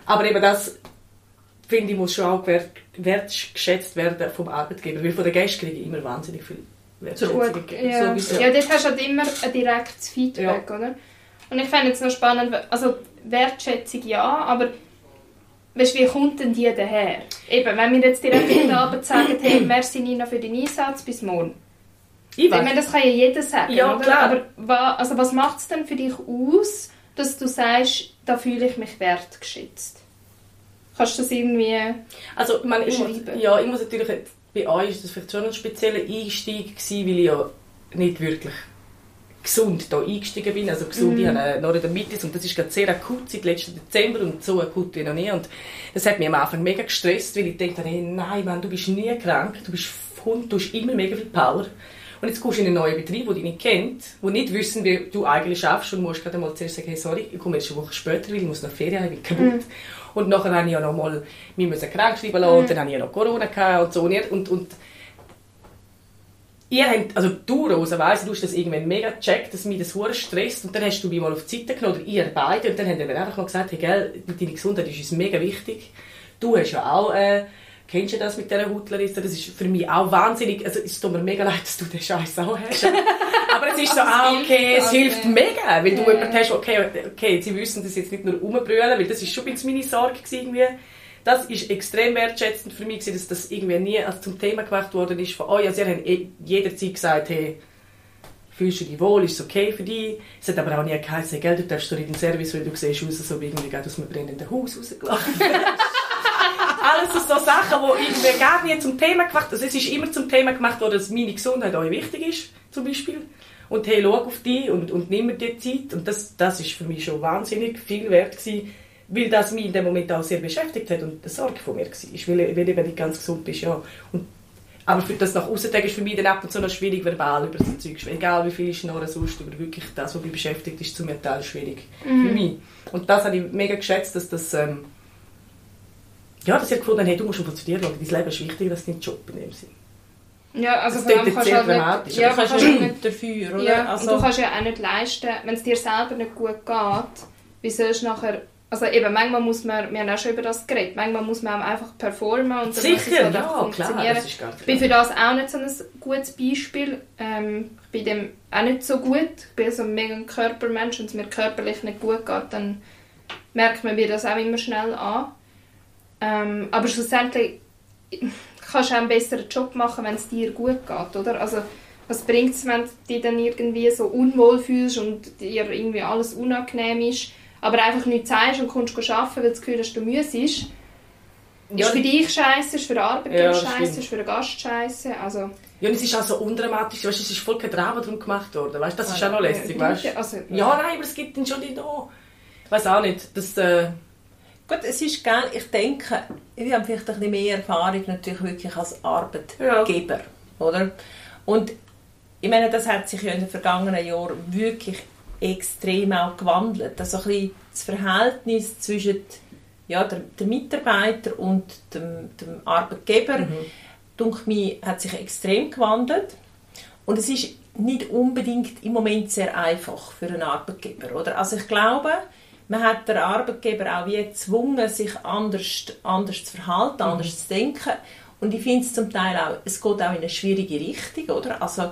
aber eben das finde ich, muss schon auch wertgeschätzt werden vom Arbeitgeber. Weil von den Gästen kriege ich immer wahnsinnig viel Wertschätzung. Ja. Sowieso. ja, dort hast du halt immer ein direktes Feedback, ja. oder? Und ich fände es noch spannend, also Wertschätzung ja, aber weißt, wie kommt denn die daher? Eben, wenn wir jetzt direkt heute Abend sagen, hey, merci Nina für deinen Einsatz, bis morgen. Ich, ich meine, das kann ja jeder sagen, ja, oder? Klar. Aber was, also was macht es denn für dich aus, dass du sagst, da fühle ich mich wertgeschätzt? Kannst du das irgendwie also, meine, ich muss, ja, ich muss natürlich, bei euch ist das vielleicht schon ein spezieller Einstieg gewesen, weil ich ja nicht wirklich gesund da eingestiegen bin. Also gesund, mm. ich habe Neurodermitis und das ist gerade sehr akut seit letzten Dezember und so akut wie noch nie. Und das hat mich am Anfang mega gestresst, weil ich dachte, hey, nein, Mann, du bist nie krank, du bist Hund, du hast immer mega viel Power. Und jetzt kommst du in einen neuen Betrieb, den dich nicht kennt, wo nicht wissen, wie du eigentlich schaffst und musst gerade mal zuerst sagen, hey, sorry, ich komme jetzt eine Woche später, weil ich muss nach Ferien haben, ich bin kaputt. Mm. Und nachher habe ich ja noch mal mich krank schreiben lassen, mhm. und dann habe ich ja noch Corona gehabt und so. Und, und ihr habt, also du, Rosa, weiss, du hast das irgendwann mega gecheckt, dass mich das hure stresst und dann hast du mich mal auf die Seite genommen, oder ihr beide, und dann haben wir einfach mal gesagt, hey, gell, deine Gesundheit ist uns mega wichtig. Du hast ja auch, äh, kennst du das mit dieser Hutleriste? Das ist für mich auch wahnsinnig, also es tut mir mega leid, dass du den Scheiß auch hast. Aber es ist so, ah, okay, es hilft mega, weil du jemanden hast, okay, okay, sie wissen das jetzt nicht nur rumbrüllen, weil das ist schon ein bisschen meine Sorge irgendwie. Das ist extrem wertschätzend für mich, dass das irgendwie nie als zum Thema gemacht worden ist von euch. Also ihr habt eh jederzeit gesagt, hey, fühlst du dich wohl, ist es okay für dich? Es hat aber auch nie geheißen, gell, du darfst in den Service, weil du siehst aus, so wie irgendwie gerade aus einem brennenden Haus rausgelaufen. Alles so Sachen, die irgendwie gar nie zum Thema gemacht Also es ist immer zum Thema gemacht worden, dass meine Gesundheit euch wichtig ist, zum Beispiel. Und hey, schau auf dich und, und nimm dir die Zeit. Und das, das ist für mich schon wahnsinnig viel wert gewesen, weil das mich in dem Moment auch sehr beschäftigt hat und eine Sorge von mir war. Weil, weil eben nicht ganz gesund bist, ja. Und, aber für das nach außen ist für mich dann ab und zu noch schwierig, verbal über das Zeug. Egal wie viel ich noch sonst über wirklich das, was mich beschäftigt, ist zum Teil schwierig für mich. Und das habe ich mega geschätzt, dass das... Ähm, ja, dass ich gefunden hey, du musst auf zu dir schauen. Dein Leben ist wichtiger als dein Job in dem Sinn. Ja, also Das vor allem kannst du halt nicht, ja, du kannst kannst ja nicht dafür, oder? Ja, also, und du kannst ja auch nicht leisten, wenn es dir selber nicht gut geht, wie sollst du nachher... Also eben, manchmal muss man, wir haben auch schon über das geredet, manchmal muss man auch einfach performen und dann muss es Sicher, halt ja, einfach klar, das ist ganz Ich bin für das auch nicht so ein gutes Beispiel. Ähm, ich bin dem auch nicht so gut. Ich bin so ein mega Körpermensch und es mir körperlich nicht gut geht, dann merkt man mir das auch immer schnell an. Ähm, aber schlussendlich kannst du auch einen besseren Job machen, wenn es dir gut geht, oder? Also was bringt es, wenn du dich dann irgendwie so unwohl fühlst und dir irgendwie alles unangenehm ist, aber einfach nichts sagst und kommst arbeiten, weil du das Gefühl hast, du müsstest. Ja, ist für dich scheiße, ist für den Arbeitgeber Ja, scheiße, ist für den Gast scheiße. Also, Ja, und es ist auch so undramatisch, weißt, es ist voll kein Drama drum gemacht worden, weißt, das ist auch noch lästig, äh, weißt. Also, Ja, nein, aber es gibt dann schon die da. Ich weiß auch nicht, das, äh, Gut, es ist geil. Ich denke, wir haben vielleicht ein bisschen mehr Erfahrung natürlich wirklich als Arbeitgeber, oder? Und ich meine, das hat sich ja in den vergangenen Jahren wirklich extrem auch gewandelt. Also ein bisschen das Verhältnis zwischen ja, der, der Mitarbeiter und dem, dem Arbeitgeber, Mhm. denke hat sich extrem gewandelt. Und es ist nicht unbedingt im Moment sehr einfach für einen Arbeitgeber, oder? Also ich glaube, man hat den Arbeitgeber auch wie gezwungen, sich anders, anders zu verhalten, anders zu denken. Und ich finde es zum Teil auch, es geht auch in eine schwierige Richtung, oder? Also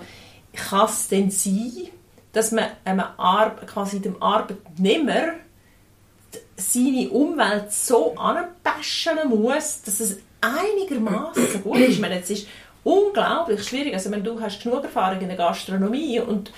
kann es denn sein, dass man einem Ar quasi dem Arbeitnehmer seine Umwelt so anpassen muss, dass es einigermaßen gut ist. Ich meine, es ist unglaublich schwierig. Also, wenn du hast genug Erfahrung in der Gastronomie und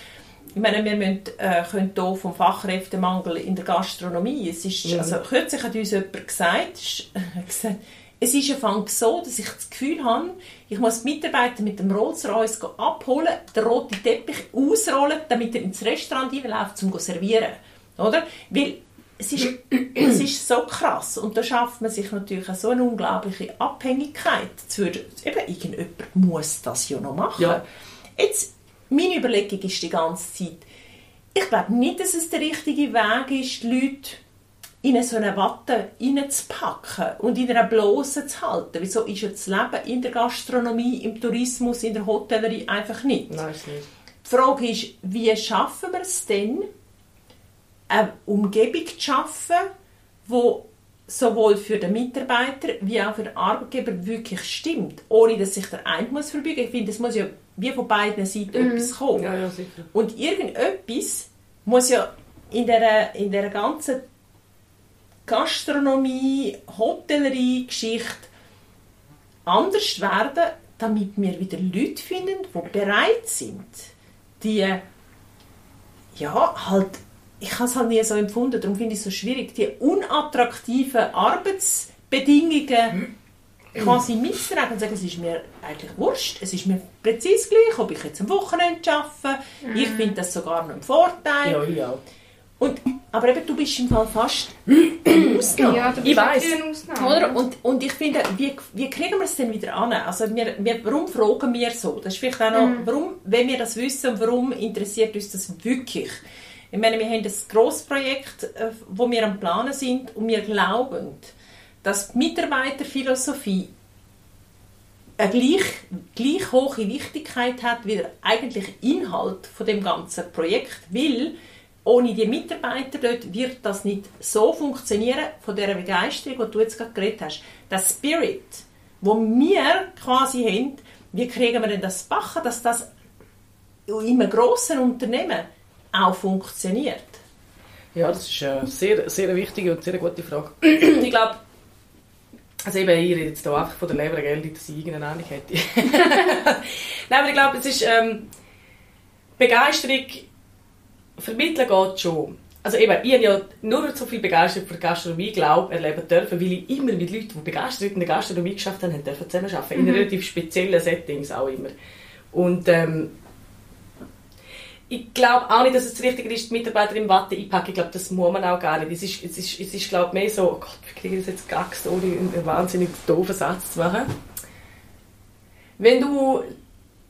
ich meine, wir müssen, äh, können hier vom Fachkräftemangel in der Gastronomie, es ist, Mhm. also kürzlich hat uns jemand gesagt, ist- gesagt, es ist einfach so, dass ich das Gefühl habe, ich muss die Mitarbeiter mit dem Rolls-Royce abholen, den roten Teppich ausrollen, damit er ins Restaurant reinläuft, um zu servieren. Oder? Weil es ist, es ist so krass und da schafft man sich natürlich so eine unglaubliche Abhängigkeit. Zu, eben, irgendjemand muss das ja noch machen. Ja. Jetzt, meine Überlegung ist die ganze Zeit, ich glaube nicht, dass es der richtige Weg ist, die Leute in so eine Watte reinzupacken und in einer Blase zu halten. Wieso ist ja das Leben in der Gastronomie, im Tourismus, in der Hotellerie einfach nicht? nein, ist nicht. Die Frage ist, wie schaffen wir es denn, eine Umgebung zu schaffen, wo sowohl für den Mitarbeiter wie auch für den Arbeitgeber wirklich stimmt, ohne dass sich der eine muss verbeugen. Ich finde, es muss ja wie von beiden Seiten etwas kommen. Ja, ja. Und irgendetwas muss ja in der, in der ganzen Gastronomie, Hotellerie, Geschichte anders werden, damit wir wieder Leute finden, die bereit sind, die, ja, halt, ich habe es halt nie so empfunden, darum finde ich es so schwierig, die unattraktiven Arbeitsbedingungen quasi mitzutragen und sagen, es ist mir eigentlich wurscht, es ist mir präzise gleich, ob ich jetzt am Wochenende arbeite, ich finde das sogar noch ein Vorteil. Ja, ja. Und, aber eben, du bist im Fall fast eine Ausnahme. Ja, du Ich bist weiss. wirklich eine Ausnahme. Oder? Und, und ich finde, wie, wie kriegen wir es denn wieder an? Also wir, wir, warum fragen wir so? Das ist vielleicht auch noch, warum, wenn wir das wissen warum interessiert uns das wirklich? Ich meine, wir haben ein grosses Projekt, äh, wo wir am Planen sind und wir glauben, dass die Mitarbeiterphilosophie eine gleich, gleich hohe Wichtigkeit hat wie der eigentliche Inhalt von dem ganzen Projekt, weil ohne die Mitarbeiter dort wird das nicht so funktionieren, von der Begeisterung, die du jetzt gerade geredet hast. Der Spirit, wo wir quasi haben, wie kriegen wir denn das backen, dass das in einem grossen Unternehmen auch funktioniert? Ja, das ist eine sehr, sehr wichtige und sehr gute Frage. ich glaube, also eben, ich rede jetzt hier einfach von der Leber, gell, dass ich irgendeine Ahnung hätte. Nein, aber ich glaube, es ist ähm, Begeisterung vermitteln geht schon. Also eben, ich habe ja nur so viel Begeisterung für Gastronomie glaube, erleben dürfen, weil ich immer mit Leuten, die begeistert in der Gastronomie geschafft haben, dürfen zusammenarbeiten. Mhm. In relativ speziellen Settings auch immer. Und ähm, ich glaube auch nicht, dass es richtig ist, die Mitarbeiter im Watte einpacken. Ich glaube, das muss man auch gar nicht. Es ist, es ist, es ist glaube mehr so, oh Gott, wie kriege ich das jetzt gaxt, ohne einen wahnsinnig doofen Satz zu machen. Wenn du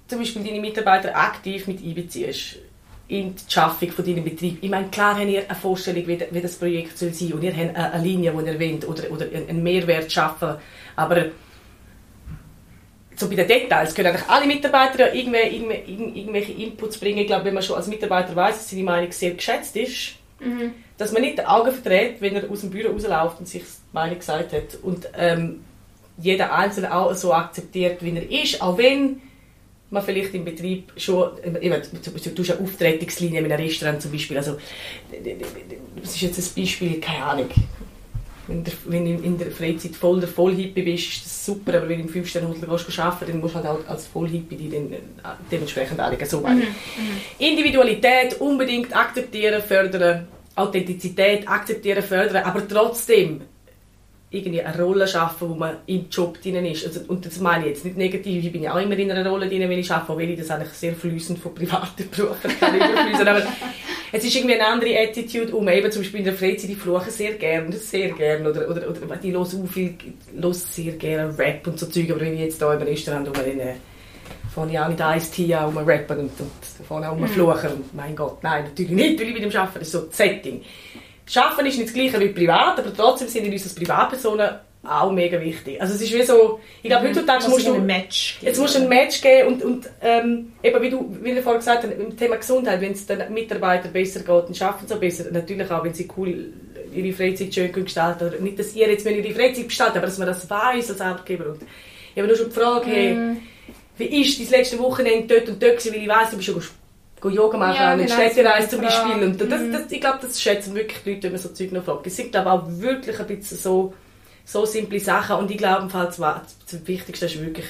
zum Beispiel deine Mitarbeiter aktiv mit einbeziehst, in die Schaffung von deinem Betrieb. Ich meine, klar habt ihr eine Vorstellung, wie, wie das Projekt soll sein und ihr habt eine, Linie, die ihr wollt oder, oder einen Mehrwert schaffen. Aber so bei den Details können eigentlich alle Mitarbeiter ja irgendwelche, irgendwelche Inputs bringen. Ich glaube, wenn man schon als Mitarbeiter weiß, dass seine Meinung sehr geschätzt ist, mhm. dass man nicht die Augen verdreht, wenn er aus dem Büro rausläuft und sich die Meinung gesagt hat. Und ähm, jeder Einzelne auch so akzeptiert, wie er ist, auch wenn man vielleicht im Betrieb schon, eben, du hast eine Auftretungslinie in einem Restaurant zum Beispiel, also das ist jetzt ein Beispiel, keine Ahnung, wenn, du in der Freizeit voll der Vollhippie bist, ist das super, aber wenn du im 5 sterne hotel arbeiten dann musst du halt auch als Vollhippie die dann äh, dementsprechend anlegen. So mhm. mhm. Individualität unbedingt akzeptieren, fördern, Authentizität akzeptieren, fördern, aber trotzdem irgendwie eine Rolle schaffen, wo man im Job drin ist. Also, und das meine ich jetzt nicht negativ, ich bin ja auch immer in einer Rolle drin, wenn ich arbeite, weil ich das eigentlich sehr fließend von privaten Berufen kann aber es ist irgendwie eine andere Attitude um, eben zum Beispiel in der Freizeit, ich fluche sehr gerne, sehr gerne, oder, oder, oder ich höre auch viel, höre sehr gerne Rap und so Zeug, aber wenn ich jetzt hier im Restaurant um dann fange ich auch mit Ice-T an, um rappen und, und fange auch um fluchen und mein Gott, nein, natürlich nicht, weil ich mit dem Arbeiten, das ist so das Setting. Schaffen ist nicht das gleiche wie privat, aber trotzdem sind uns als Privatpersonen auch mega wichtig. Also es ist wie so, ich glaube, mhm. heutzutage musst du ein Match geben. Jetzt musst du ein Match geben und, und ähm, eben wie du, wie du vorhin gesagt hast, im Thema Gesundheit, wenn es den Mitarbeitern besser geht, dann schaffen sie besser. Natürlich auch, wenn sie cool ihre Freizeit schön gestalten können. Nicht, dass ihr jetzt ihre Freizeit gestaltet, aber dass man das weiß als Arbeitgeber. Und ich habe nur schon gefragt, hey, mm. wie ist dein letzte Wochenende dort und dort gewesen, weil ich weiss, du bist schon Yoga machen, ja, genau, Städtereise zum Beispiel. Und das, mhm. das, ich glaube, das schätzen wirklich die Leute, wenn man so Zeug noch fragt. Es sind glaube auch wirklich ein bisschen so, so simple Sachen. Und ich glaube, das, das Wichtigste ist wirklich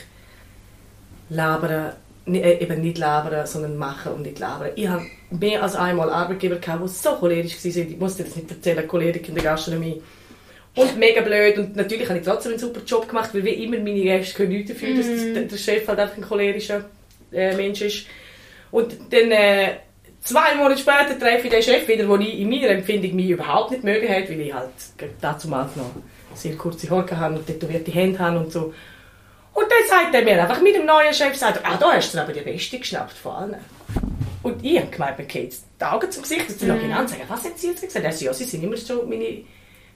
labern, äh, eben nicht labern, sondern machen und nicht labern. Ich habe mehr als einmal Arbeitgeber gehabt, die so cholerisch waren. Ich muss dir das nicht erzählen, Cholerik in der Gastronomie. Und mega blöd. Und natürlich habe ich trotzdem einen super Job gemacht, weil wie immer meine Gäste können nichts dafür, dass mhm. der Chef halt einfach ein cholerischer äh, Mensch ist. Und dann äh, zwei Monate später treffe ich den Chef wieder, den ich in meiner Empfindung mich überhaupt nicht mögen hat, weil ich halt dazu mal noch sehr kurze Haare habe und tätowierte Hände habe und so. Und dann sagt er mir einfach mit dem neuen Chef, sagt ah, da hast du aber die Beste geschnappt von allen. Und ich habe gemeint, mir geht die Augen zum Gesicht, dass sie noch genau sagen, was hat sie jetzt gesagt? Er sagt, ja, sie sind immer so meine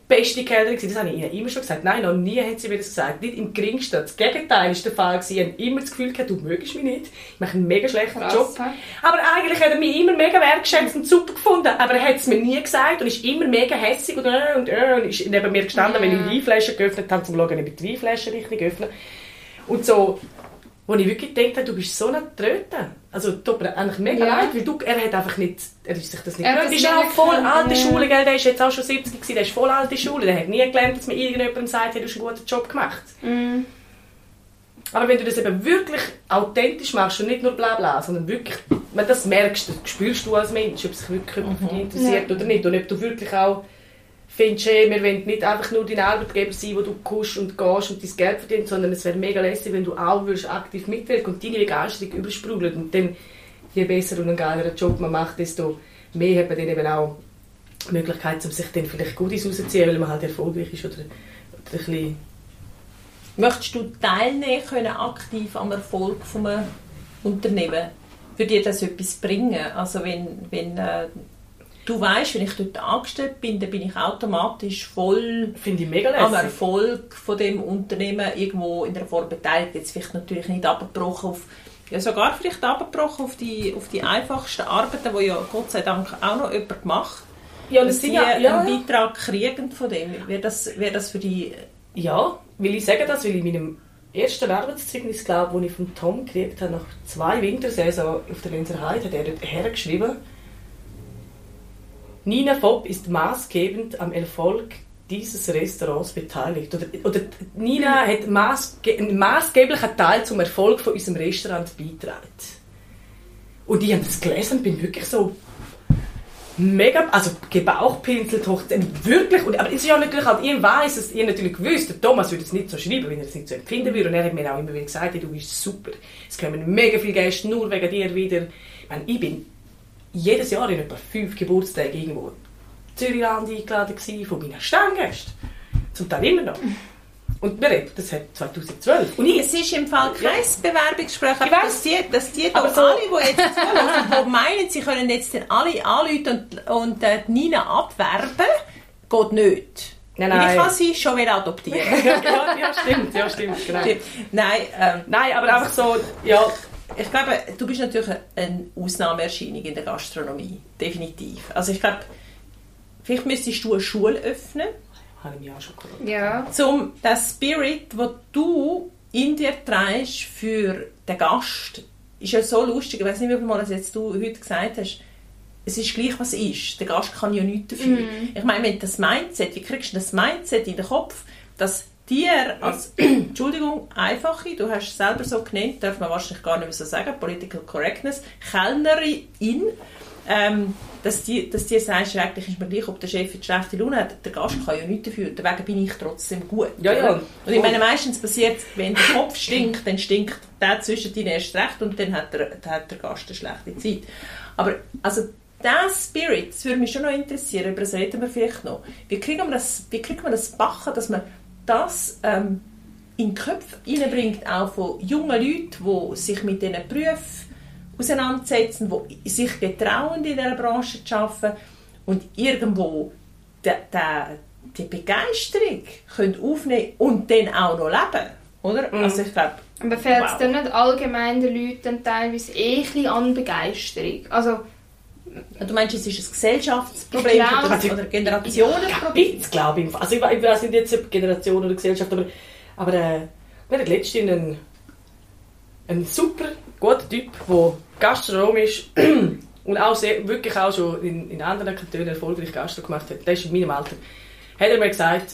beste Kellnerin gewesen. Das habe ich ihnen immer schon gesagt. Nein, noch nie hat sie mir das gesagt. Nicht im geringsten. Das Gegenteil ist der Fall gewesen. Ich habe immer das Gefühl gehabt, du mögest mich nicht. Ich mache einen mega schlechten Krass. Job. Aber eigentlich hat er mich immer mega wertgeschätzt und super gefunden. Aber er hat es mir nie gesagt und ist immer mega hässig und, äh, und, äh, und ist neben mir gestanden, ja. wenn ich die Weinflasche geöffnet habe, zum schauen, ob ich die Weinflasche richtig öffne. Und so, wo ich wirklich gedacht habe, du bist so eine Tröte. Also tut mir eigentlich mega ja. leid, weil du, er hat einfach nicht, er ist sich das nicht er ist auch voll alte ja. Schule, gell? der ist jetzt auch schon 70 gewesen, der ist voll alte Schule, der hat nie gelernt, dass mir irgendjemandem sagt, hey, du hast einen guten Job gemacht. Mm. Aber wenn du das eben wirklich authentisch machst und nicht nur bla bla, sondern wirklich, wenn das merkst, das spürst du als Mensch, ob sich wirklich mhm. interessiert ja. oder nicht und ob du wirklich auch findest, hey, wir wollen nicht einfach nur dein Arbeitgeber sein, wo du kommst und gehst und dein Geld verdienst, sondern es wäre mega lässig, wenn du auch würdest aktiv mitwirken und deine Begeisterung übersprudelt. Und dann, je besser und einen geileren Job man macht, desto mehr hat man dann eben auch die Möglichkeit, um sich dann vielleicht Gutes rauszuziehen, weil man halt erfolgreich ist oder, oder ein bisschen Möchtest du teilnehmen können, aktiv am Erfolg eines Unternehmens? Würde dir das etwas bringen? Also wenn, wenn äh, du weißt, wenn ich dort angestellt bin, dann bin ich automatisch voll Finde ich mega am. Erfolg von dem Unternehmen irgendwo in der Form beteiligt. Jetzt vielleicht natürlich nicht abgebrochen auf, ja sogar vielleicht abgebrochen auf die, auf die einfachsten Arbeiten, die ja Gott sei Dank auch noch jemand macht. Ja, das sind ja, ja, einen Beitrag kriegen von dem. Wäre das, wäre das für die... ja, will ich sagen das, weil ich in meinem ersten Arbeitszeugnis, glaube wo ich von Tom gekriegt habe, nach zwei Wintersaison auf der Lenzer Heide, hat er dort hergeschrieben, Nina Fopp ist maßgebend am Erfolg dieses Restaurants beteiligt. Oder, oder Nina hat maßge einen maßgeblichen Teil zum Erfolg von unserem Restaurant beigetragen. Und ich habe das gelesen und bin wirklich so mega, also gebauchpinselt hoch, wirklich, und, aber es ist ja natürlich halt, ich weiß es, ihr natürlich gewusst, der Thomas würde es nicht so schreiben, wenn er es nicht so empfinden würde, und er hat mir auch immer wieder gesagt, hey, du bist super, es kommen mega viele Gäste nur wegen dir wieder, ich, meine, ich bin jedes Jahr in etwa fünf Geburtstagen irgendwo in Zürichland eingeladen gewesen, von meinen Stammgästen, zum Teil immer noch. Und wir reden, das hat 2012. Und ich, Es ist im Fall kein Bewerbungsgespräch, aber dass die, dass die Aber doch so- alle, die jetzt zuhören, die meinen, sie können jetzt dann alle anrufen und, und äh, die Nina abwerben, geht nicht. Nein, nein. Ich kann sie schon wieder adoptieren. ja, ja, stimmt, ja, stimmt, genau. Nein, ähm, Nein, aber einfach so, ja, ich glaube, du bist natürlich eine Ausnahmeerscheinung in der Gastronomie. Definitiv. Also ich glaube, vielleicht müsstest du eine Schule öffnen, habe ich mir auch schon gedacht. Ja. um den Spirit, den du in dir trägst für den Gast, ist ja so lustig. Ich weiß nicht, wie viel Mal das jetzt du heute gesagt hast. Es ist gleich, was ist. Der Gast kann ja nichts dafür. Ich meine, wenn das Mindset, wie kriegst du das Mindset in den Kopf, dass dir als, Entschuldigung, einfache, du hast es selber so genannt, darf man wahrscheinlich gar nicht mehr so sagen, Political Correctness, Kellnerin, ähm, dass die, dass die sagst, eigentlich ist mir gleich, ob der Chef jetzt schlechte Laune hat, der Gast kann ja nichts dafür, deswegen bin ich trotzdem gut. Ja, ja. Und ich meine, meistens passiert wenn der Kopf stinkt, dann stinkt der zwischen ihnen erst recht und dann hat der, dann hat der Gast eine schlechte Zeit. Aber, also, der Spirit, das würde mich schon noch interessieren, über das reden wir vielleicht noch. Wie kriegen wir das, wie kriegen wir das backen, dass man das ähm, in die Köpfe reinbringt, auch von jungen Leuten, die sich mit diesen Berufen auseinandersetzen, die sich getrauen, in dieser Branche zu arbeiten und irgendwo de, de, die Begeisterung können aufnehmen und dann auch noch leben. Oder? Also ich glaube, Aber fehlt es Wow. dann nicht allgemein den Leuten teilweise eh ein an Begeisterung? Also, du meinst, es ist ein Gesellschaftsproblem Ich glaube- oder, oder ein Generationenproblem? Glaube ich. Also ich, we- ich weiß nicht jetzt ob Generation oder Gesellschaft, aber, aber äh, wir hatten letztens einen, einen super guten Typ, der Gastronom ist und auch sehr, wirklich auch schon in, in anderen Kantonen erfolgreich Gastro gemacht hat. Der ist in meinem Alter. Hat er mir gesagt,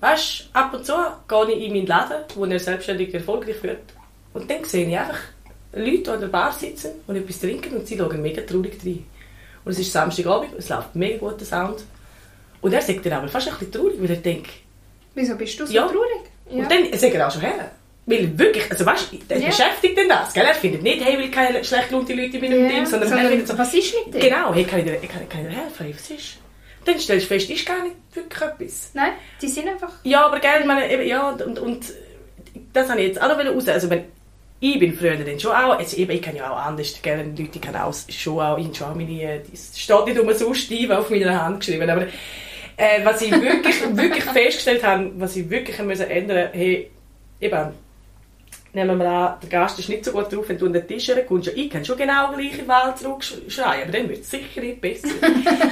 weißt du, ab und zu gehe ich in meinen Laden, wo er selbstständig erfolgreich wird und dann sehe ich einfach Leute, die an der Bar sitzen und etwas trinken und sie schauen mega traurig rein. Und es ist Samstagabend, es läuft mega guter Sound. Und er sagt dann aber fast ein bisschen traurig, weil er denkt, wieso bist du so Ja. traurig? Ja. und dann sagt er auch schon her. Weil wirklich, also weißt der Ja. beschäftigt denn das, gell? Er findet nicht, hey, will keine schlecht gelaunte Leute in meinem Ja, Ding, sondern, er sondern findet so, was ist mit dir? genau, hey, kann ich dir, kann, kann ich dir helfen, hey, was ist? Dann stellst du fest, ist gar nicht wirklich etwas. Nein, die sind einfach... Ja, aber gell, ich meine, eben, ja, und, und das habe ich jetzt auch noch raus. Also, wenn, ich bin früher dann schon auch, also eben, ich kann ja auch anders, gell, Leute kennen auch schon auch, ich habe schon auch meine, das steht nicht umsonst Steve auf meiner Hand geschrieben, aber äh, was ich wirklich, wirklich festgestellt habe, was ich wirklich ändern hey, eben, nehmen wir an, der Gast ist nicht so gut drauf, wenn du an den Tisch herkommst, ja, ich kann schon genau gleich in die Welt zurückschreien, aber dann wird es sicher nicht besser.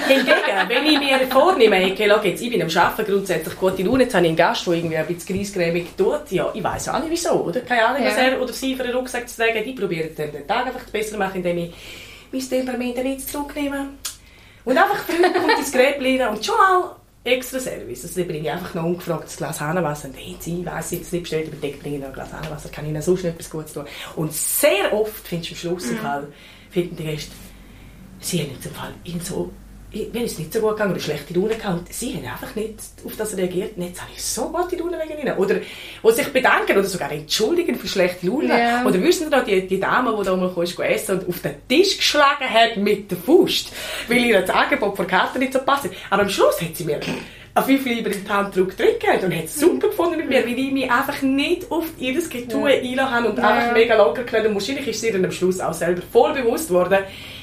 Hingegen, wenn ich mir vornehme, okay, schau jetzt, ich bin am Arbeiten grundsätzlich gute Laune, jetzt habe ich einen Gast, der irgendwie ein bisschen greisgrämig tut, ja, ich weiss auch nicht wieso, oder? Keine Ahnung, was Ja. er oder sie für einen Rucksack zu tragen. Ich probiere dann den Tag einfach besser zu machen, indem ich mein Temperament bisschen zurücknehme. Und einfach früh kommt ins Gräbchen und schon mal extra Service. Also, bringe ich einfach noch ein ungefragtes Glas Hahnenwasser. Und hey, sie weiss jetzt nicht bestellt, aber dann bringe ich noch ein Glas Hahnenwasser. Kann ich ihnen sonst etwas Gutes tun? Und sehr oft findest du am Schluss Fall, finden die Gäste, sie haben jetzt im Fall ihn so, mir ist es nicht so gut gegangen oder schlechte Laune gehabt sie haben einfach nicht auf das reagiert. Und jetzt habe ich so gute Laune wegen ihnen. Oder, wo sich bedanken oder sogar entschuldigen für schlechte Laune. Ja. Oder wissen Sie noch, die, die Dame, die da mal kam, essen und auf den Tisch geschlagen hat mit der Faust, weil ihr das Angebot von Karte nicht so passt. Aber am Schluss hat sie mir an fünf lieber in die Hand drücken und hat es super gefunden mit mir, weil ich mich einfach nicht auf ihr Getue ja. einlassen habe und Ja, einfach mega locker genommen. Und wahrscheinlich ist sie dann am Schluss auch selber voll bewusst worden,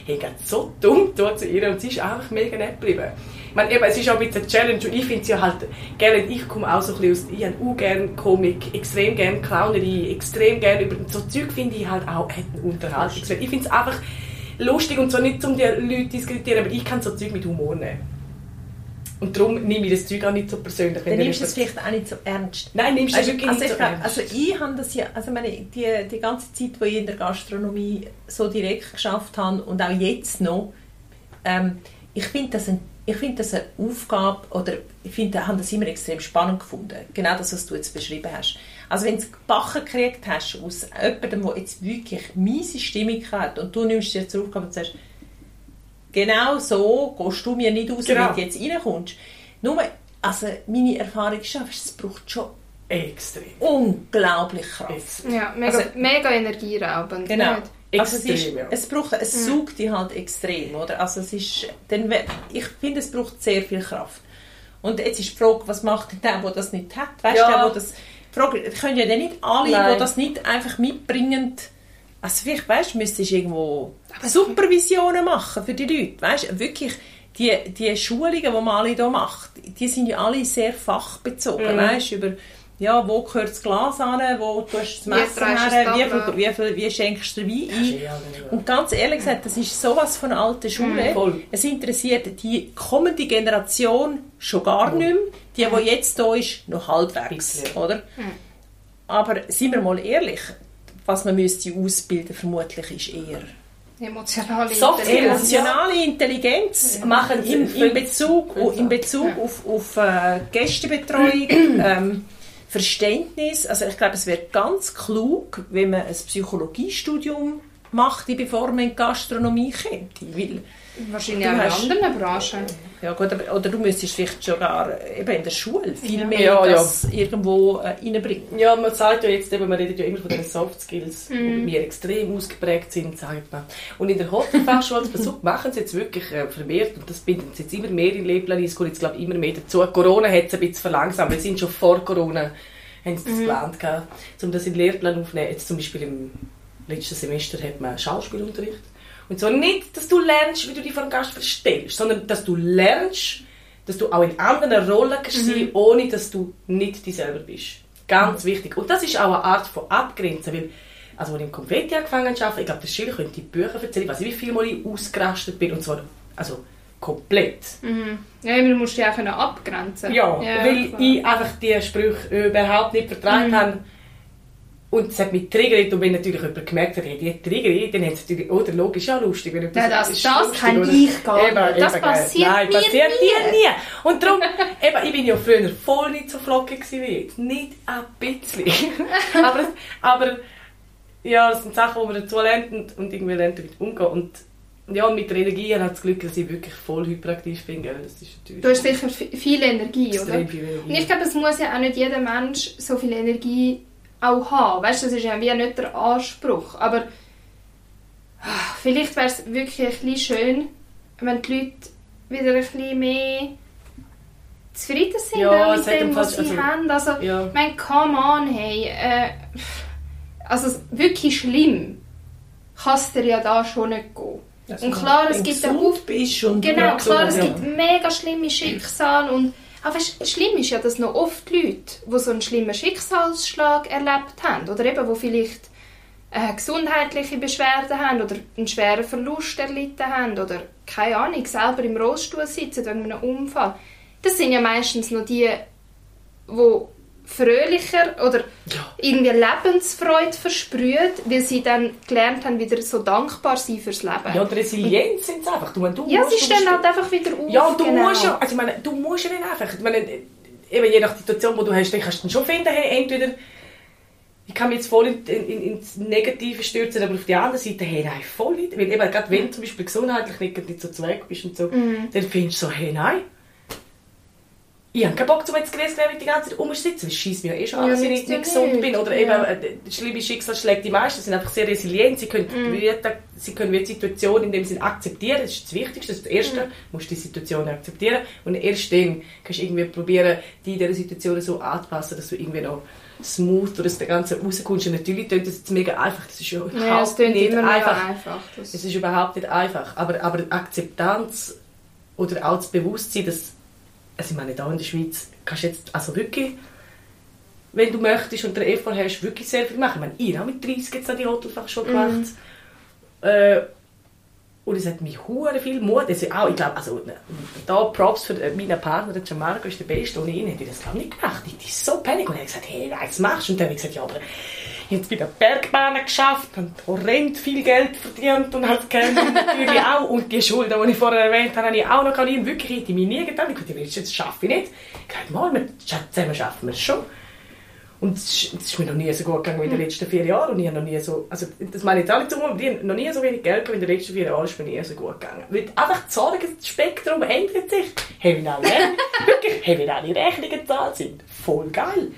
hey, geht so dumm dort zu ihr und sie ist einfach mega nett geblieben. Ich meine, eben, es ist auch ein bisschen eine Challenge und ich finde es ja halt gerne, ich komme auch so ein bisschen aus, ich habe auch gerne Komik, extrem gerne Clownerie, extrem gerne über so Zeug finde ich halt auch hat einen Unterhaltungswert. Ich finde es einfach lustig und so nicht um die Leute zu diskutieren, aber ich kann so Zeug mit Humor nehmen. Und darum nehme ich das Zeug auch nicht so persönlich. Dann nimmst du es vielleicht auch nicht so ernst. Nein, nimmst du es Also, wirklich also, nicht ich so ernst. also ich habe das ja, also meine, die, die ganze Zeit, wo ich in der Gastronomie so direkt geschafft habe und auch jetzt noch, ähm, ich finde das, ein, ich finde das eine Aufgabe, oder ich finde, habe das immer extrem spannend gefunden. Genau das, was du jetzt beschrieben hast. Also wenn du gebacken gekriegt hast aus jemandem, der jetzt wirklich miese Stimmung hat und du nimmst dir zur Aufgabe und sagst, genau so gehst du mir nicht aus, Genau. wenn du jetzt reinkommst. Nur, also meine Erfahrung ist einfach, es braucht schon Extrem. unglaublich Kraft. Extrem. Ja, mega, Also- mega energieraubend. Genau. nicht? Also es, ist, ja. es braucht, es saugt dich halt extrem, oder? Also es ist, dann, ich finde, es braucht sehr viel Kraft. Und jetzt ist die Frage, was macht denn der, der das nicht hat? Weißt Ja. du, der, der das, die Frage, können ja dann nicht alle, Nein. die das nicht einfach mitbringen, also vielleicht, weißt du, müsstest du irgendwo Supervisionen machen für die Leute, weißt du, wirklich, die, die Schulungen, die man alle hier macht, die sind ja alle sehr fachbezogen, Mhm. weißt du, über ja, wo gehört das Glas an, wo tust du das Wie Messer her, wie, viel, wie, viel, wie schenkst du den Wein ein. Ja, genau. Und ganz ehrlich gesagt, das ist sowas von alter Schule. Mhm. Es interessiert die kommende Generation schon gar nicht mehr. Die, die jetzt da ist, noch halbwegs. Oder? Aber seien wir mal ehrlich, was man müsste ausbilden vermutlich ist eher Emotionale Soft Intelligenz. Ja. emotionale Intelligenz Machen sie in, in Bezug, in Bezug Ja. auf, auf äh, Gästebetreuung, ähm, Verständnis. Also ich glaube, es wäre ganz klug, wenn man ein Psychologiestudium macht, bevor man in die Gastronomie kommt. Weil, Wahrscheinlich auch in hast- anderen Branchen. ja gut, aber, oder du müsstest vielleicht sogar eben in der Schule viel Ja. mehr Ja, ja. das irgendwo äh, reinbringen. Ja, man sagt ja jetzt eben, man redet ja immer von den Soft Skills, die Mhm. bei mir extrem ausgeprägt sind, sagt man. Und in der Hotelfachschule Besuch machen sie jetzt wirklich äh, vermehrt, und das binden sie jetzt immer mehr in Lehrpläne, es kommt jetzt glaube ich immer mehr dazu. Corona hat es ein bisschen verlangsamt, wir sind schon vor Corona, haben sie das geplant gehabt, um das in den Lehrplan aufzunehmen. Jetzt zum Beispiel im letzten Semester hat man Schauspielunterricht. Und zwar nicht, dass du lernst, wie du dich vor einem Gast verstellst, sondern dass du lernst, dass du auch in anderen Rollen kannst sein, ohne dass du nicht dich selber bist. Ganz wichtig. Und das ist auch eine Art von Abgrenzen, weil, also als ich im Konfetti angefangen habe ich glaube, der Schiller könnte die Bücher erzählen, ich weiß nicht, wie viel Mal ich ausgerastet bin, und zwar, also, komplett. Mhm. Ja, man muss dich auch abgrenzen Ja, weil klar. ich einfach die Sprüche überhaupt nicht vertragen Mhm. habe. Und es hat mich triggert. Und wenn natürlich jemand gemerkt hat, hey, die triggert, dann hat es natürlich, oder logisch, ja lustig. Wenn Ja, das- ist das lustig, kann oder? ich gar nicht. Das gell. passiert Nein, mir passiert nie. nie. Und darum, eben, ich bin ja früher voll nicht so flockig gewesen wie jetzt. Nicht ein bisschen. aber, aber, ja, das sind Sachen, die man dazu lernt und, und irgendwie lernt damit umgehen. Und, ja, und mit der Energie ich das Glück, dass ich wirklich voll hyperaktiv bin. Gell? Das ist natürlich Du hast sicher viel Energie, oder? viel Energie. Und ich glaube, es muss ja auch nicht jeder Mensch so viel Energie auch haben. Weißt du, das ist ja wie nicht der Anspruch. Aber ah, vielleicht wäre es wirklich ein bisschen schön, wenn die Leute wieder ein bisschen mehr zufrieden sind Ja, mit dem, was sie also- haben. Also, Ja. ich meine, come on, hey. Äh, also wirklich schlimm kann es dir ja da schon nicht gehen. Also, Und klar, es gibt gesund bist und Genau, klar, es gibt mega schlimme Schicksale und aber schlimm ist ja, dass noch oft Leute, die so einen schlimmen Schicksalsschlag erlebt haben oder eben, die vielleicht äh, gesundheitliche Beschwerden haben oder einen schweren Verlust erlitten haben oder, keine Ahnung, selber im Rollstuhl sitzen wegen einem Unfall. Das sind ja meistens noch die, die fröhlicher oder Ja. irgendwie Lebensfreude versprühen, weil sie dann gelernt haben, wieder so dankbar sein fürs Leben. Ja, und Resilienz sind es einfach. Du, du Ja, musst- sie stehen halt einfach wieder auf. Ja, du genau. musst ja, also ich meine, du musst ja nicht einfach, ich meine, eben je nach Situation, die du hast, dann kannst du schon finden, hey, entweder ich kann mich jetzt voll in, in, ins Negative stürzen, aber auf der anderen Seite, hey, nein, voll nicht. Weil eben, gerade wenn du zum Beispiel gesundheitlich nicht, nicht so zweck bist und so, Mhm. dann findest du so, hey, nein. Ich habe keinen Bock, um jetzt Gräsgräbe die ganze Zeit rumzusitzen, weil es scheisst mir eh schon an, Ja, dass ich nicht, nicht gesund bin. Oder Ja. eben, äh, schlimme Schicksalsschläge, die meisten sind einfach sehr resilient. Sie können, Mhm. wie, sie können die Situation in dem Sinne akzeptieren. Das ist das Wichtigste, das ist das Erste. Du musst die Situation akzeptieren. Und erst dann kannst du irgendwie probieren, die in dieser Situation so anzupassen, dass du irgendwie noch smooth aus der ganzen rauskommst. Und natürlich klingt das jetzt mega einfach. Das ist ja Ja, es überhaupt nicht einfach. einfach. Das Es ist überhaupt nicht einfach. Aber, aber die Akzeptanz oder auch das Bewusstsein, dass, also ich meine, da in der Schweiz kannst du jetzt, also wirklich, wenn du möchtest und den Effort hast, wirklich sehr viel machen. Ich meine, ich habe mit 30 jetzt an die Hotelfachschule gemacht. Äh, und es hat mich hure viel Mut. Also auch, ich glaube, also, da Props für meinen Partner, der Gianmarco, ist der Beste. Ohne ihn hätte ich das glaube nicht gemacht. Ich war so panik und er hat gesagt, hey, was machst du? Und dann habe ich gesagt, ja, aber jetzt bei der Bergbahn geschafft und horrend viel Geld verdient und halt Geld natürlich auch. Und die Schulden, die ich vorher erwähnt habe, habe ich auch noch gehabt. Und wirklich hätte ich mich nie getan. Ich dachte, das schaffe ich nicht. Ich dachte, mal, wir- zusammen schaffen wir es schon. Und es ist, mir noch nie so gut gegangen wie in den letzten vier Jahren. Und ich habe noch nie so, also das meine ich jetzt auch nicht so, aber ich habe noch nie so wenig Geld gehabt wie in den letzten vier Jahren. ist mir nie so gut gegangen. Weil einfach das Sorgenspektrum ändert sich. Hey, wenn alle, wirklich, hey, wenn alle Rechnungen gezahlt sind. Voll geil.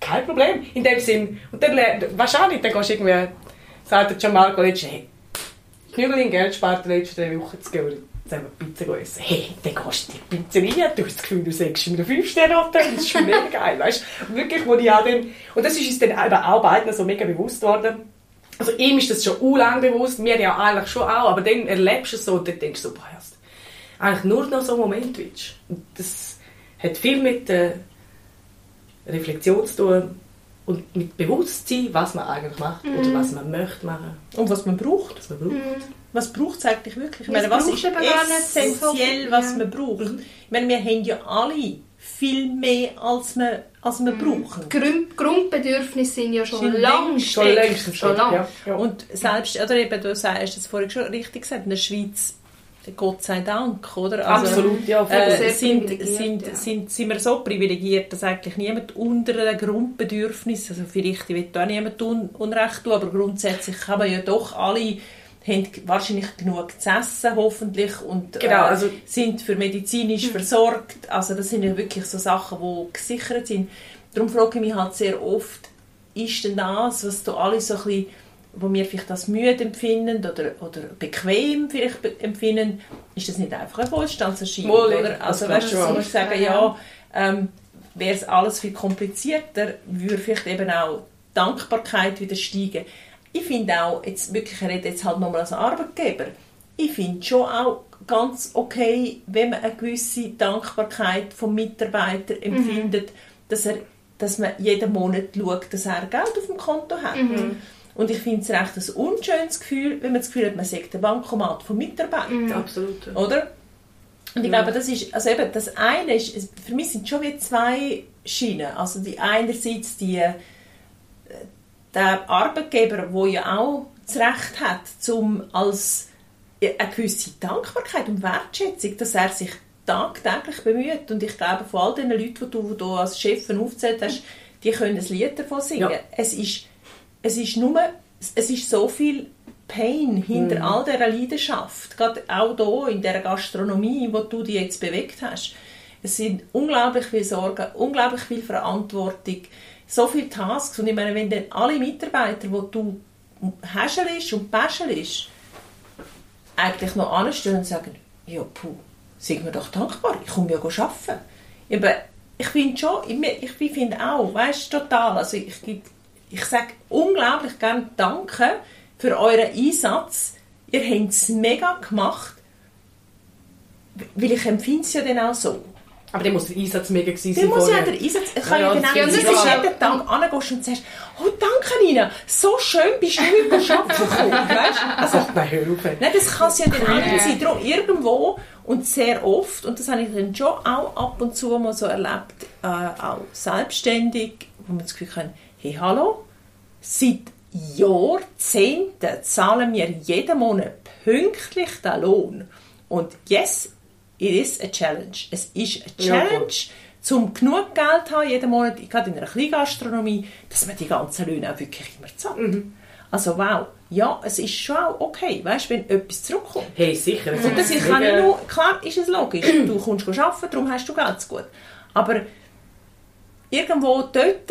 Kein Problem. In dem Sinn. Und dann, wahrscheinlich, dann gehst du irgendwie, sagt der Gianmarco letztens, hey, Knügel in Geld spart die letzten Wochen zu gehen, zusammen Pizza essen. Hey, dann gehst du in die Pizzeria, du hast das Gefühl, du sagst in einem 5-Sterne-Hotel, das ist schon mega geil, weißt du? Wirklich, wo ich auch dann, und das ist uns dann eben auch beiden so mega bewusst worden. Also ihm ist das schon u lang bewusst, mir ja eigentlich schon auch, aber dann erlebst du es so und dann denkst du boah, eigentlich nur noch so einen Moment willst. Und das hat viel mit der Reflexion zu tun und mit Bewusstsein, was man eigentlich macht oder was man möchte machen, Und was man braucht. was man braucht. Was braucht es eigentlich wirklich? Ich Es meine, was ist essentiell, was ja. man braucht? Ich meine, wir haben ja alle viel mehr, als wir, als wir brauchen. Grund Grundbedürfnisse sind ja schon Schon lang längst- Schon längst Schon lang. ja. ja. Und selbst, oder eben, du sagst das vorhin schon richtig gesagt, in der Schweiz, Gott sei Dank, oder? Absolut, ja. Äh, sind, sind, ja. sind, sind wir so privilegiert, dass eigentlich niemand unter den Grundbedürfnissen, also vielleicht, ich will da niemand un Unrecht tun, aber grundsätzlich kann man ja doch alle haben wahrscheinlich genug zu essen, hoffentlich, und Genau, äh, also- sind für medizinisch versorgt. Also das sind ja wirklich so Sachen, die gesichert sind. Darum frage ich mich halt sehr oft, ist denn das, was du alle so ein bisschen, wo wir vielleicht als müde empfinden oder, oder bequem vielleicht empfinden, ist das nicht einfach eine Wohlstandserscheinung, Wohl, oder? das Also weißt du, so du sagen, ja, ähm, wäre es alles viel komplizierter, würde vielleicht eben auch die Dankbarkeit wieder steigen. Ich finde auch, jetzt wirklich, ich rede jetzt halt nochmal als Arbeitgeber, ich finde schon auch ganz okay, wenn man eine gewisse Dankbarkeit vom Mitarbeiter empfindet, dass, er, dass man jeden Monat schaut, dass er Geld auf dem Konto hat. Und ich finde es recht ein unschönes Gefühl, wenn man das Gefühl hat, man sagt der Bankomat vom Mitarbeiter. Absolut. ja. Oder? Und ich glaube, das ist, also eben, das eine ist, für mich sind schon wie zwei Schienen. Also die einerseits die, äh, der Arbeitgeber, der ja auch das Recht hat, zum als eine gewisse Dankbarkeit und Wertschätzung, dass er sich tagtäglich bemüht. Und ich glaube, von all den Leuten, die du, die du als Chef aufgezählt hast, die können ein Lied davon singen. Ja. Es, ist, es ist nur, es ist so viel Pain hinter all dieser Leidenschaft, gerade auch hier in dieser Gastronomie, wo du dich jetzt bewegt hast. Es sind unglaublich viele Sorgen, unglaublich viel Verantwortung, so viele Tasks. Und ich meine, wenn dann alle Mitarbeiter, die du häschelst und päschelst, eigentlich noch anstehen und sagen, ja, puh, sind wir doch dankbar, ich komme ja arbeiten. Aber ich finde schon, ich, ich finde auch, weißt du, total, also ich, ich, ich sage unglaublich gerne Danke für euren Einsatz. Ihr habt es mega gemacht, weil ich empfinde es ja dann auch so. Aber dann muss der Einsatz mega gewesen Dann sein muss ja der Einsatz, ich kann Ja, ja, ja, genau, das das ist ja- jeden Tag angehst und sagst, oh danke Nina, so schön bist du heute arbeiten gekommen, weißt? Also, Ach, nein, hör auf. Nein, das kann es ja dann auch nicht sein. Darum irgendwo und sehr oft, und das habe ich dann schon auch ab und zu mal so erlebt, äh, auch selbstständig, wo man das Gefühl hat, hey, hallo, seit Jahrzehnten zahlen wir jeden Monat pünktlich den Lohn. Und yes, it is a challenge. Es ist eine Ja, voll. Challenge, um genug Geld zu haben jeden Monat, gerade in einer Kleingastronomie, dass man die ganzen Löhne auch wirklich immer zahlt. Also wow, ja, es ist schon auch okay, weißt, wenn etwas zurückkommt. Hey, sicher. Und das ist, kann ich nur, klar ist es logisch, du kommst arbeiten, darum hast du Geld zu gut. Aber irgendwo dort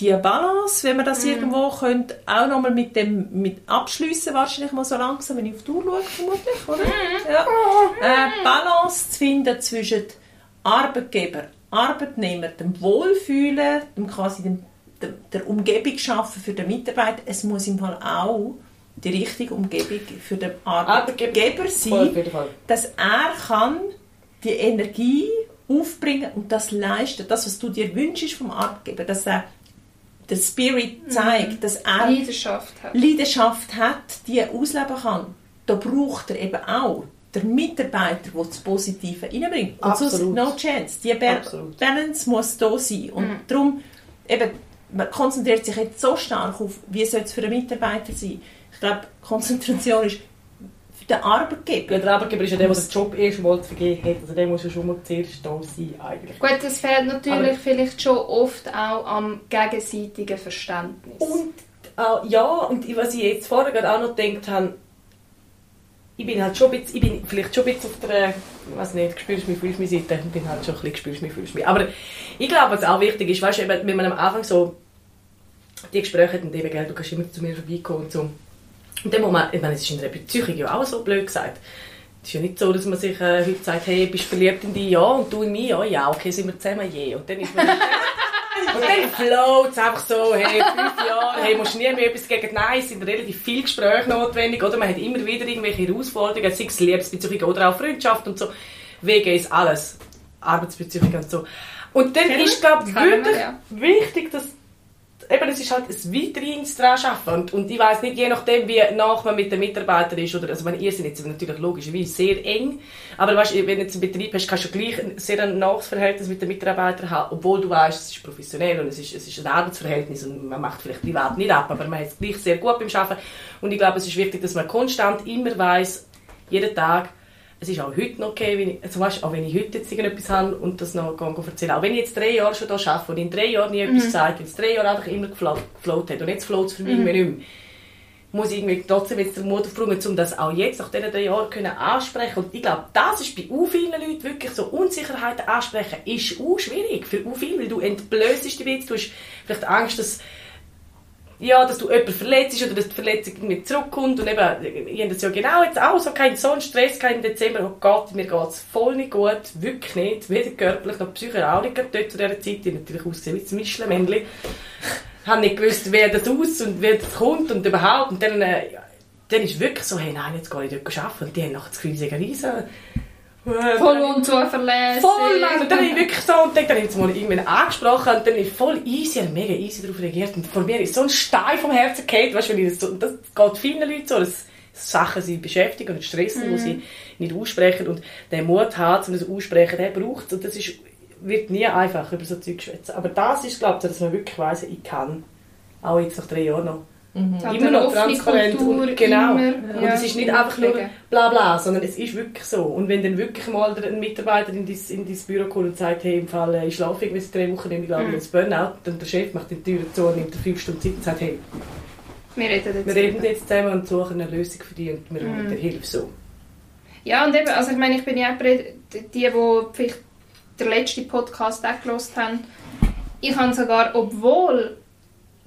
die Balance, wenn wir das Mhm. irgendwo könnt, auch nochmal mit dem mit abschliessen wahrscheinlich mal so langsam, wenn ich auf die Uhr schaue, vermutlich, oder? Mhm. Ja. Äh, Balance zu finden zwischen Arbeitgeber, Arbeitnehmer, dem Wohlfühlen, dem quasi dem, dem, der Umgebung schaffen für den Mitarbeiter. Es muss im Fall auch die richtige Umgebung für den Arbeitgeber Voll, sein dass er kann die Energie aufbringen und das leisten, das, was du dir wünschst vom Arbeitgeber, dass er den Spirit zeigt, dass er Leidenschaft hat. Leidenschaft hat, die er ausleben kann. Da braucht er eben auch den Mitarbeiter, der das Positive reinbringt. Und sonst Absolut. no chance. Die Ba- Absolut. Balance muss da sein. Und darum, eben, man konzentriert sich jetzt so stark auf, wie soll es für den Mitarbeiter sein. Ich glaube, Konzentration ist den Arbeitgeber. Ja, der Arbeitgeber ist ja der, der den Job erst mal zu vergeben hat. Also der muss ja schon mal zuerst da sein, eigentlich. Gut, das fehlt natürlich Aber- vielleicht schon oft auch am gegenseitigen Verständnis. Und auch, ja, und was ich jetzt vorher gerade auch noch gedacht habe, ich bin halt schon ein bisschen, ich bin vielleicht schon ein bisschen auf der, ich weiß nicht, spürst mich, fühlst mich Seite, ich bin halt schon ein bisschen, spürst mich, fühlst mich. Aber ich glaube, was auch wichtig ist, weißt du, wenn man am Anfang so die Gespräche hat und eben, gell, du kannst immer zu mir vorbeikommen und so. Und dann muss man, ich meine, es ist in der Beziehung ja auch so blöd gesagt. Es ist ja nicht so, dass man sich äh, heute sagt, hey, bist du verliebt in dich? Ja, und du in mich? Ja, ja, okay, sind wir zusammen? Je. Und dann ist man... Und dann float es einfach so, hey, fünf Jahre, hey, musst nie mehr etwas gegen Nein, es sind relativ viele Gespräche notwendig, oder? Man hat immer wieder irgendwelche Herausforderungen, sei es Liebesbeziehungen oder auch Freundschaft und so. Wegen ist alles. Arbeitsbeziehungen und so. Und dann Kennen ist, glaube ich, wirklich ja. wichtig, dass eben, es ist halt ein weiterhin daran arbeiten. Und, und ich weiss nicht, je nachdem, wie nach man mit den Mitarbeitern ist, oder, also, wenn ihr seid jetzt natürlich logischerweise sehr eng, aber weißt, wenn du jetzt einen Betrieb hast, kannst du gleich ein sehr ein nahes Verhältnis mit den Mitarbeitern haben, obwohl du weißt, es ist professionell und es ist, es ist ein Arbeitsverhältnis und man macht vielleicht privat nicht ab, aber man hat es gleich sehr gut beim Arbeiten. Und ich glaube, es ist wichtig, dass man konstant immer weiss, jeden Tag, es ist auch heute noch okay, wenn ich, also weißt, auch wenn ich heute jetzt irgendetwas habe und das noch erzählen. Auch wenn ich jetzt drei Jahre schon hier arbeite und in drei Jahren nie etwas gesagt, weil es drei Jahre einfach immer geflo- gefloat hat und jetzt float es für mich irgendwie nicht mehr, muss ich irgendwie trotzdem jetzt den Mut aufbringen, um das auch jetzt nach diesen drei Jahren können ansprechen. Und ich glaube, das ist bei u vielen Leuten wirklich so, Unsicherheiten ansprechen ist u schwierig für u viel, weil du entblößt dich bisschen, du hast vielleicht Angst, dass ja, dass du jemanden verletzt oder dass die Verletzung nicht zurückkommt. Und eben, ich habe das ja genau jetzt auch so, keinen so Stress im Dezember. Oh Gott, mir geht es voll nicht gut, wirklich nicht. Weder körperlich noch psychisch auch nicht dort zu dieser Zeit. Ich natürlich ausgesehen wie ein Mischlemännchen. habe nicht gewusst, wer das aus und wer das kommt und überhaupt. Und dann, äh, dann ist es wirklich so, hey, nein, jetzt gehe ich dort arbeiten. Und die haben nachher das Gefühl, sie sind riesen. Voll unzuverlässig. Voll, Mann. Und dann habe ich wirklich so, und dann habe ich jetzt mal irgendwann angesprochen und dann ist voll easy, mega easy darauf reagiert. Und vor mir ist so ein Stein vom Herzen gefallen, weißt du, ich das so, und das geht vielen Leuten so, dass Sachen sie beschäftigen und stressen, die sie nicht aussprechen und den Mut haben, um das aussprechen, der braucht es. Und das ist, wird nie einfach, über so Zeug schwätzen. Aber das ist, glaube ich, dass man wirklich weiss, ich kann, auch jetzt nach drei Jahren noch, Hat immer noch transparent Kultur, und genau. immer, und ja, es ist nicht einfach nur bla bla, sondern es ist wirklich so. Und wenn dann wirklich mal der- ein Mitarbeiter in dein, in dein Büro kommt und sagt, hey, im Fall, äh, ich schlafe irgendwie seit drei Wochen, ich glaube, Mhm. ein Burnout, dann der Chef macht die Tür zu und nimmt dir fünf Stunden Zeit und sagt, hey, Wir reden jetzt wir reden jetzt zusammen und suchen eine Lösung für dich und wir Mhm. holen dir Hilfe so. Ja, und eben, also ich meine, ich bin ja die, die vielleicht den letzten Podcast auch gehört haben, ich habe sogar, obwohl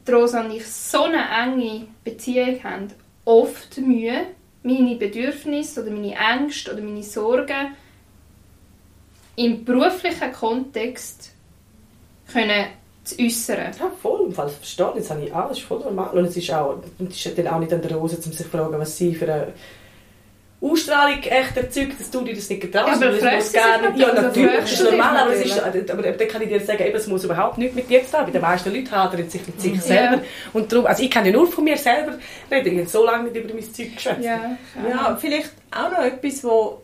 die Rosa und ich so eine enge Beziehung haben, oft Mühe, meine Bedürfnisse oder meine Ängste oder meine Sorgen im beruflichen Kontext können zu äußern. Ja, voll, im Fall verstehen, das habe ich das ist voll normal. Und es ist auch, es ist dann auch nicht an der Rose, um sich zu fragen, was sie für eine Ausstrahlung echt erzeugt, dass du dir das nicht getraust. Ja, aber fragst nicht- Ja, natürlich, das ist normal, aber, es ist, natürlich. aber dann kann ich dir sagen, eben, es muss überhaupt nichts mit dir zu tun. Bei den meisten Leuten hadern sich mit sich Ja. selber. Und darum, also ich kann ja nur von mir selber reden, ich habe so lange nicht über mein Zeug geschwätzt. Ja, Ja, vielleicht auch noch etwas, wo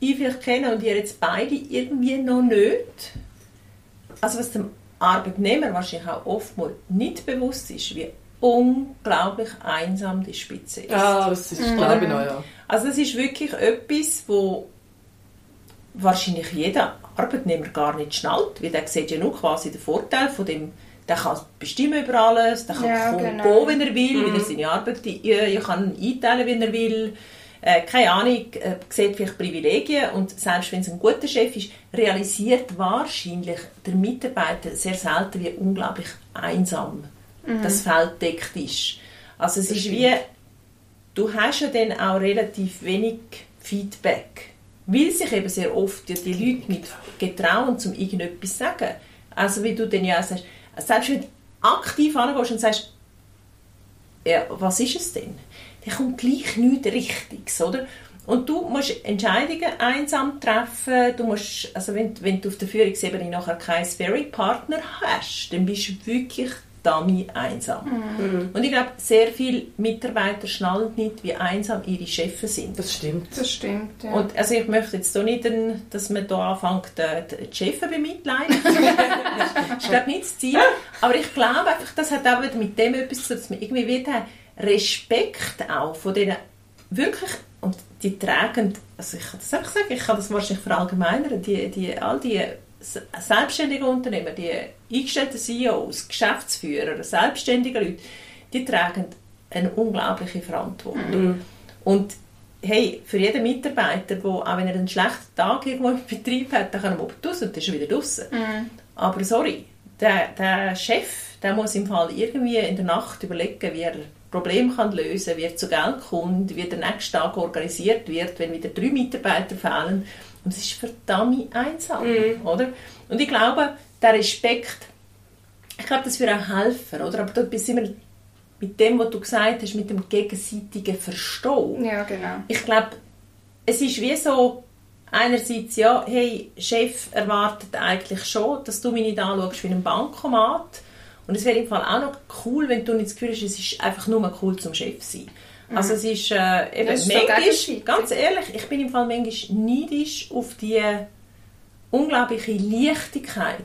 ich vielleicht kenne und ihr jetzt beide irgendwie noch nicht. Also was dem Arbeitnehmer wahrscheinlich auch oftmals nicht bewusst ist, wie unglaublich einsam die Spitze ist. Ja, das ist, Mhm. glaube ich noch, ja. Also es ist wirklich etwas, wo wahrscheinlich jeder Arbeitnehmer gar nicht schnallt, weil der sieht ja nur quasi den Vorteil von dem, der kann bestimmen über alles, der kann Ja, kommen, genau. gehen, wenn er will, wenn er seine Arbeit äh, er kann einteilen, wenn er will. äh, keine Ahnung, äh, sieht vielleicht Privilegien und selbst wenn es ein guter Chef ist, realisiert wahrscheinlich der Mitarbeiter sehr selten, wie unglaublich einsam das Feld deckt ist. Also es ist wie, du hast ja dann auch relativ wenig Feedback, weil sich eben sehr oft ja die Leute nicht getrauen, zum irgendetwas zu sagen. Also wie du dann ja auch sagst, selbst wenn du aktiv angehst und sagst, ja, was ist es denn? Dann kommt gleich nichts Richtiges, oder? Und du musst Entscheidungen einsam treffen. Du musst, also wenn, wenn du auf der Führungsebene nachher keinen Sparring-Partner hast, dann bist du wirklich dummy einsam. Und ich glaube, sehr viele Mitarbeiter schnallen nicht, wie einsam ihre Chefs sind. Das stimmt. Das stimmt, ja. Und also ich möchte jetzt hier nicht, dass man hier anfängt, äh, die Chefs bemitleiden. das ist glaube nicht das Ziel. Aber ich glaube einfach, das hat auch wieder mit dem etwas zu tun, dass man irgendwie wieder Respekt auch von denen wirklich, und die tragen, also ich kann das einfach sagen, ich kann das wahrscheinlich verallgemeinern, die, die, all die s- selbstständigen Unternehmer, die eingestellten CEOs, Geschäftsführer, selbstständige Leute, die tragen eine unglaubliche Verantwortung. Und hey, für jeden Mitarbeiter, wo, auch wenn er einen schlechten Tag irgendwo im Betrieb hat, dann kann er mal raus und dann ist er wieder draußen. Aber sorry, der, der Chef, der muss im Fall irgendwie in der Nacht überlegen, wie er Probleme kann lösen kann, wie er zu Geld kommt, wie der nächste Tag organisiert wird, wenn wieder drei Mitarbeiter fehlen. Und es ist verdammt einsam, oder? Und ich glaube, der Respekt, ich glaube, das würde auch helfen, oder? Aber da sind wir mit dem, was du gesagt hast, mit dem gegenseitigen Verstehen. ja, genau. Ich glaube, es ist wie so, einerseits, ja, hey, Chef erwartet eigentlich schon, dass du mich nicht anschaust wie ein Bankomat. Und es wäre im Fall auch noch cool, wenn du nicht das Gefühl hast, es ist einfach nur cool zum Chef zu sein. Also es ist äh, eben ist so manchmal, gegenseitig. ganz ehrlich, ich bin im Fall manchmal neidisch auf die unglaubliche Leichtigkeit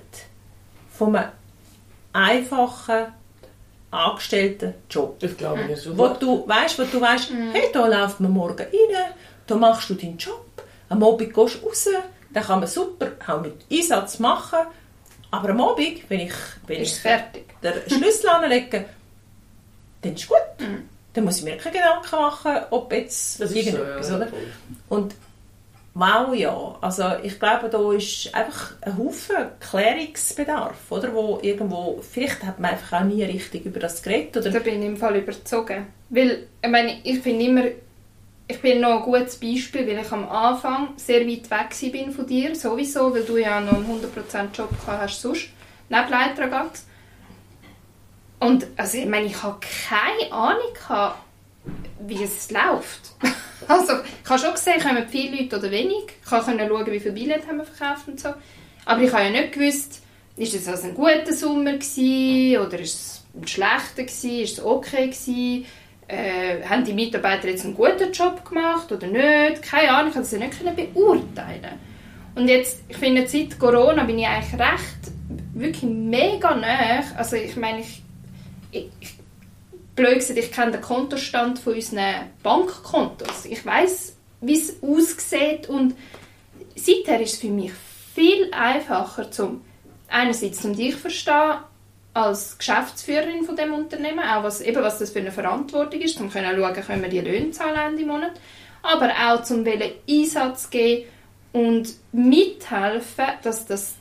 von einem einfachen angestellten Job Das glaube ich schon. wo du weißt, wo du weißt, hey, da läuft man morgen rein, da machst du deinen Job, am Abend gehst du raus, dann kann man super auch mit Einsatz machen, aber am Abend, wenn ich, wenn Ist es ich fertig. den Schlüssel anlege, dann ist gut. Dann muss ich mir keine Gedanken machen, ob jetzt Das ist so, irgendetwas, ja. oder? Und wow, ja. Also ich glaube, da ist einfach ein Haufen Klärungsbedarf, oder? Wo irgendwo, vielleicht hat man einfach auch nie richtig über das geredet, oder? Da bin ich im Fall überzogen. Weil, ich meine, ich bin immer... Ich bin noch ein gutes Beispiel, weil ich am Anfang sehr weit weg bin von dir, sowieso, weil du ja noch einen 100% Job gehabt hast sonst, neben Leiteragaz. Und also, ich meine, ich habe keine Ahnung wie es läuft. also, ich habe schon gesehen, kommen viele Leute oder wenig. Ich konnte schauen, wie viele Billette haben wir verkauft und so. Aber ich habe ja nicht gewusst, ist es also ein guter Sommer gewesen, oder ist es ein schlechter gewesen, ist es okay gewesen, äh, haben die Mitarbeiter jetzt einen guten Job gemacht oder nicht? Keine Ahnung, ich konnte es ja nicht beurteilen. Und jetzt, ich finde, seit Corona bin ich eigentlich recht, wirklich mega nah. Also ich meine, ich, ich, blöd gesagt, ich kenne den Kontostand von unseren Bankkontos. Ich weiß, wie es aussieht und seither ist es für mich viel einfacher, zum einerseits um dich zu verstehen, als Geschäftsführerin von dem Unternehmen, auch was, eben was das für eine Verantwortung ist, um zu schauen, können wir die Löhne zahlen Ende Monat, aber auch zum welchen Einsatz geben und mithelfen, dass das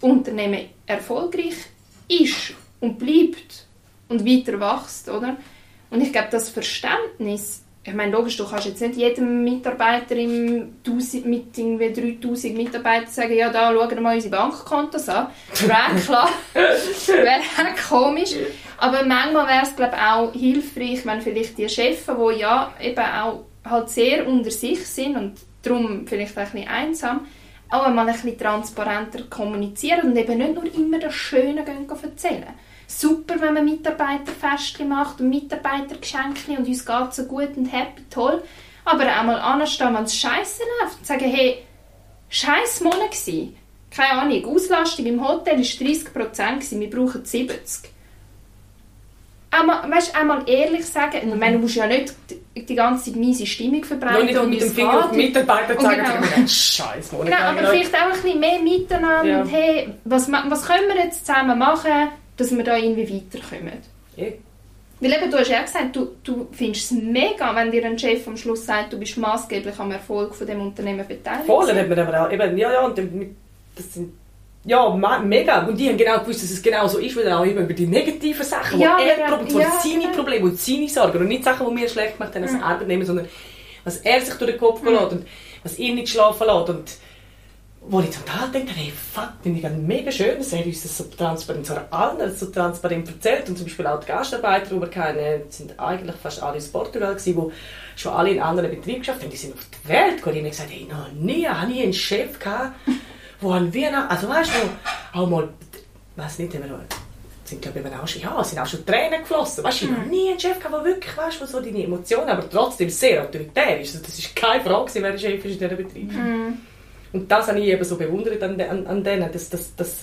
Unternehmen erfolgreich ist und bleibt und weiter wächst, oder? Und ich glaube, das Verständnis, ich meine, logisch, du kannst jetzt nicht jedem Mitarbeiter im 1000, mit irgendwie 3000 Mitarbeitern sagen, ja, da schauen wir mal unsere Bankkontos an. Wäre klar, wäre komisch. Aber manchmal wäre es, glaube ich, auch hilfreich, wenn vielleicht die Chefs, die ja eben auch halt sehr unter sich sind und darum vielleicht auch ein bisschen einsam, auch einmal ein bisschen transparenter kommunizieren und eben nicht nur immer das Schöne erzählen. Super, wenn man Mitarbeiterfestchen macht und Mitarbeitergeschenke und uns geht so gut und happy, toll. Aber auch mal anstehen, wenn es scheiße läuft und sagen, hey, scheiß Monat gsi. Keine Ahnung, Auslastung im Hotel war 30%, wir brauchen 70%. Einmal, weißt, einmal ehrlich sagen, ich meine, du musst ja nicht die, ganze Zeit miese Stimmung Nur verbreiten nicht und mit dem Finger auf die Mitarbeiter zeigen, genau. Scheiß, Monika. Genau, aber vielleicht auch ein bisschen mehr miteinander. Ja. Und hey, was, was können wir jetzt zusammen machen, dass wir da irgendwie weiterkommen? Eh. Weil eben, du hast ja gesagt, du, du findest es mega, wenn dir ein Chef am Schluss sagt, du bist maßgeblich am Erfolg von dem Unternehmen beteiligt. Voll, dann hat man aber auch, eben, ja, ja, und dann, das sind, ja, me- mega. Und die haben genau gewusst, dass es genau so ist, weil er auch immer über die negativen Sachen, Ja, die er ja, probiert, ja, seine genau. Probleme und seine Sorgen und nicht Sachen, die wir schlecht gemacht haben als Mhm. Arbeitnehmer, sondern was er sich durch den Kopf gehen lässt und was ihn nicht schlafen lässt und wo ich zum Teil denke, hey, fuck, finde ich mega schön, dass er uns das so transparent, so allen so transparent erzählt und zum Beispiel auch die Gastarbeiter, die wir kennen, sind eigentlich fast alle aus Portugal gewesen, die schon alle in anderen Betrieben geschafft haben, die sind auf die Welt gekommen, die haben gesagt, hey, noch nie habe ich einen Chef gehabt, wo an Weihnachten, also weißt du, auch mal, weiß nicht, haben wir noch- sind glaube ich auch schon, ja, sind auch schon Tränen geflossen, weißt du, ich habe noch nie einen Chef gehabt, der wirklich, weißt du, so deine Emotionen, aber trotzdem sehr autoritär ist, also das ist keine Frage, wer der Chef ist in diesem Betrieb. Und das habe ich eben so bewundert an, an, an denen, dass das, das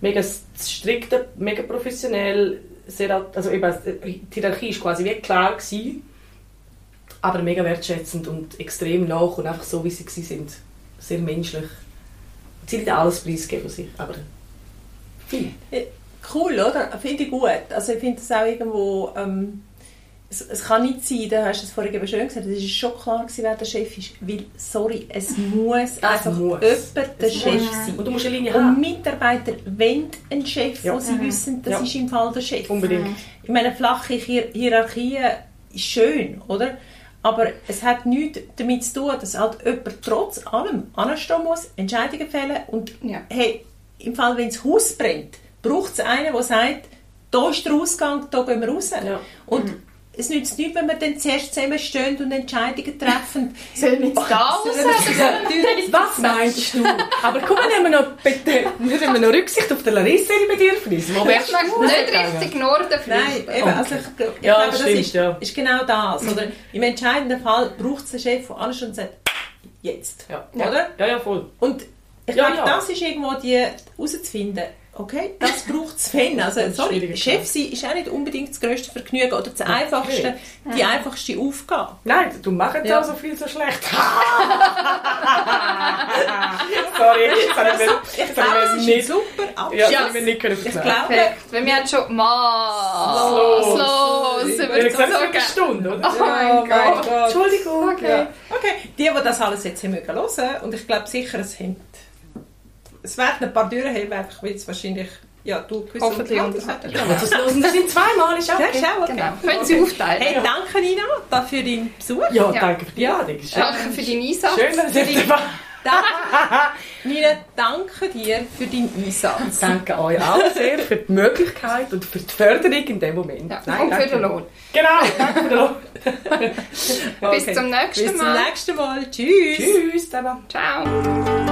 mega s- strikte, mega professionell, sehr, also eben, die Hierarchie ist quasi wie klar gewesen, aber mega wertschätzend und extrem nach und einfach so, wie sie sind. Sehr menschlich. Sie nicht alles preisgeben sich, aber viel. Cool, oder? Finde ich gut. Also ich finde es auch irgendwo... Ähm, es, es kann nicht sein, du hast es vorhin eben schön gesagt, es ist schon klar gewesen, wer der Chef ist. Weil, sorry, es muss einfach muss. jemand der Es Chef muss. sein. Und du musst eine Linie Und haben. Mitarbeiter wollen einen Chef, Ja. wo sie wissen, das Ja. ist im Fall der Chef. Unbedingt. Ich meine, flache Hier Hierarchien ist schön, oder? Aber es hat nichts damit zu tun, dass halt jemand trotz allem anstehen muss, Entscheidungen fällen und Ja. hey, im Fall, wenn das Haus brennt, braucht es einen, der sagt, da ist der Ausgang, da gehen wir raus. Ja. Und es nützt nichts, wenn wir dann zuerst zusammenstehen und Entscheidungen treffen. Sollen wir jetzt da raus? Was meinst du? Aber guck mal, nehmen wir noch, bitte, nehmen wir noch Rücksicht auf den Larissa ihre Bedürfnisse. Wo wärst du nicht richtig Norden Nein, fliegen. eben, also ich, ich Ja, glaube, das stimmt, ist, ja. ist genau das. Oder? Im entscheidenden Fall braucht es einen Chef, der alles schon sagt, jetzt. Ja. Oder? Ja, ja, voll. Und ich Ja, glaube, ja. das ist irgendwo die herauszufinden. Okay, das braucht es wenn. Also, Das ist sorry, Chef sein ist auch nicht unbedingt das grösste Vergnügen oder das einfachste, die einfachste Aufgabe. Nein, du machst Ja. ja. so viel so schlecht. Sorry, ich mir, Ich jetzt glaube, habe es ich ist mir ein nicht, super ja, Abschluss. das ich mir nicht können ich glaube, Perfekt. Weil wir haben schon mal Los. los über so wird eine Stunde, oder? Oh mein Gott. Entschuldigung. Okay. Ja. Okay, die, die das alles jetzt haben mögen hören, und ich glaube sicher, es haben, es werden ein paar durchheben, einfach weil es wahrscheinlich, ja, du gewisse Hoffentlich unterhalten. Ja, das hören das sind zweimal, ist auch Ja, okay. ist auch okay. Genau. Können Sie aufteilen. Hey, danke Nina da für deinen Besuch. Ja, Ja. danke für die Einladung. Schön, Danke für deinen Einsatz. schön dass ihr dabei. Nina, danke dir für deinen Einsatz. Danke euch auch sehr für die Möglichkeit und für die Förderung in dem Moment. Ja, Nein, und für den Lohn. Genau, danke für den Lohn. Bis zum nächsten Bis zum Mal. nächsten Mal. Tschüss. Tschüss zusammen. Ciao.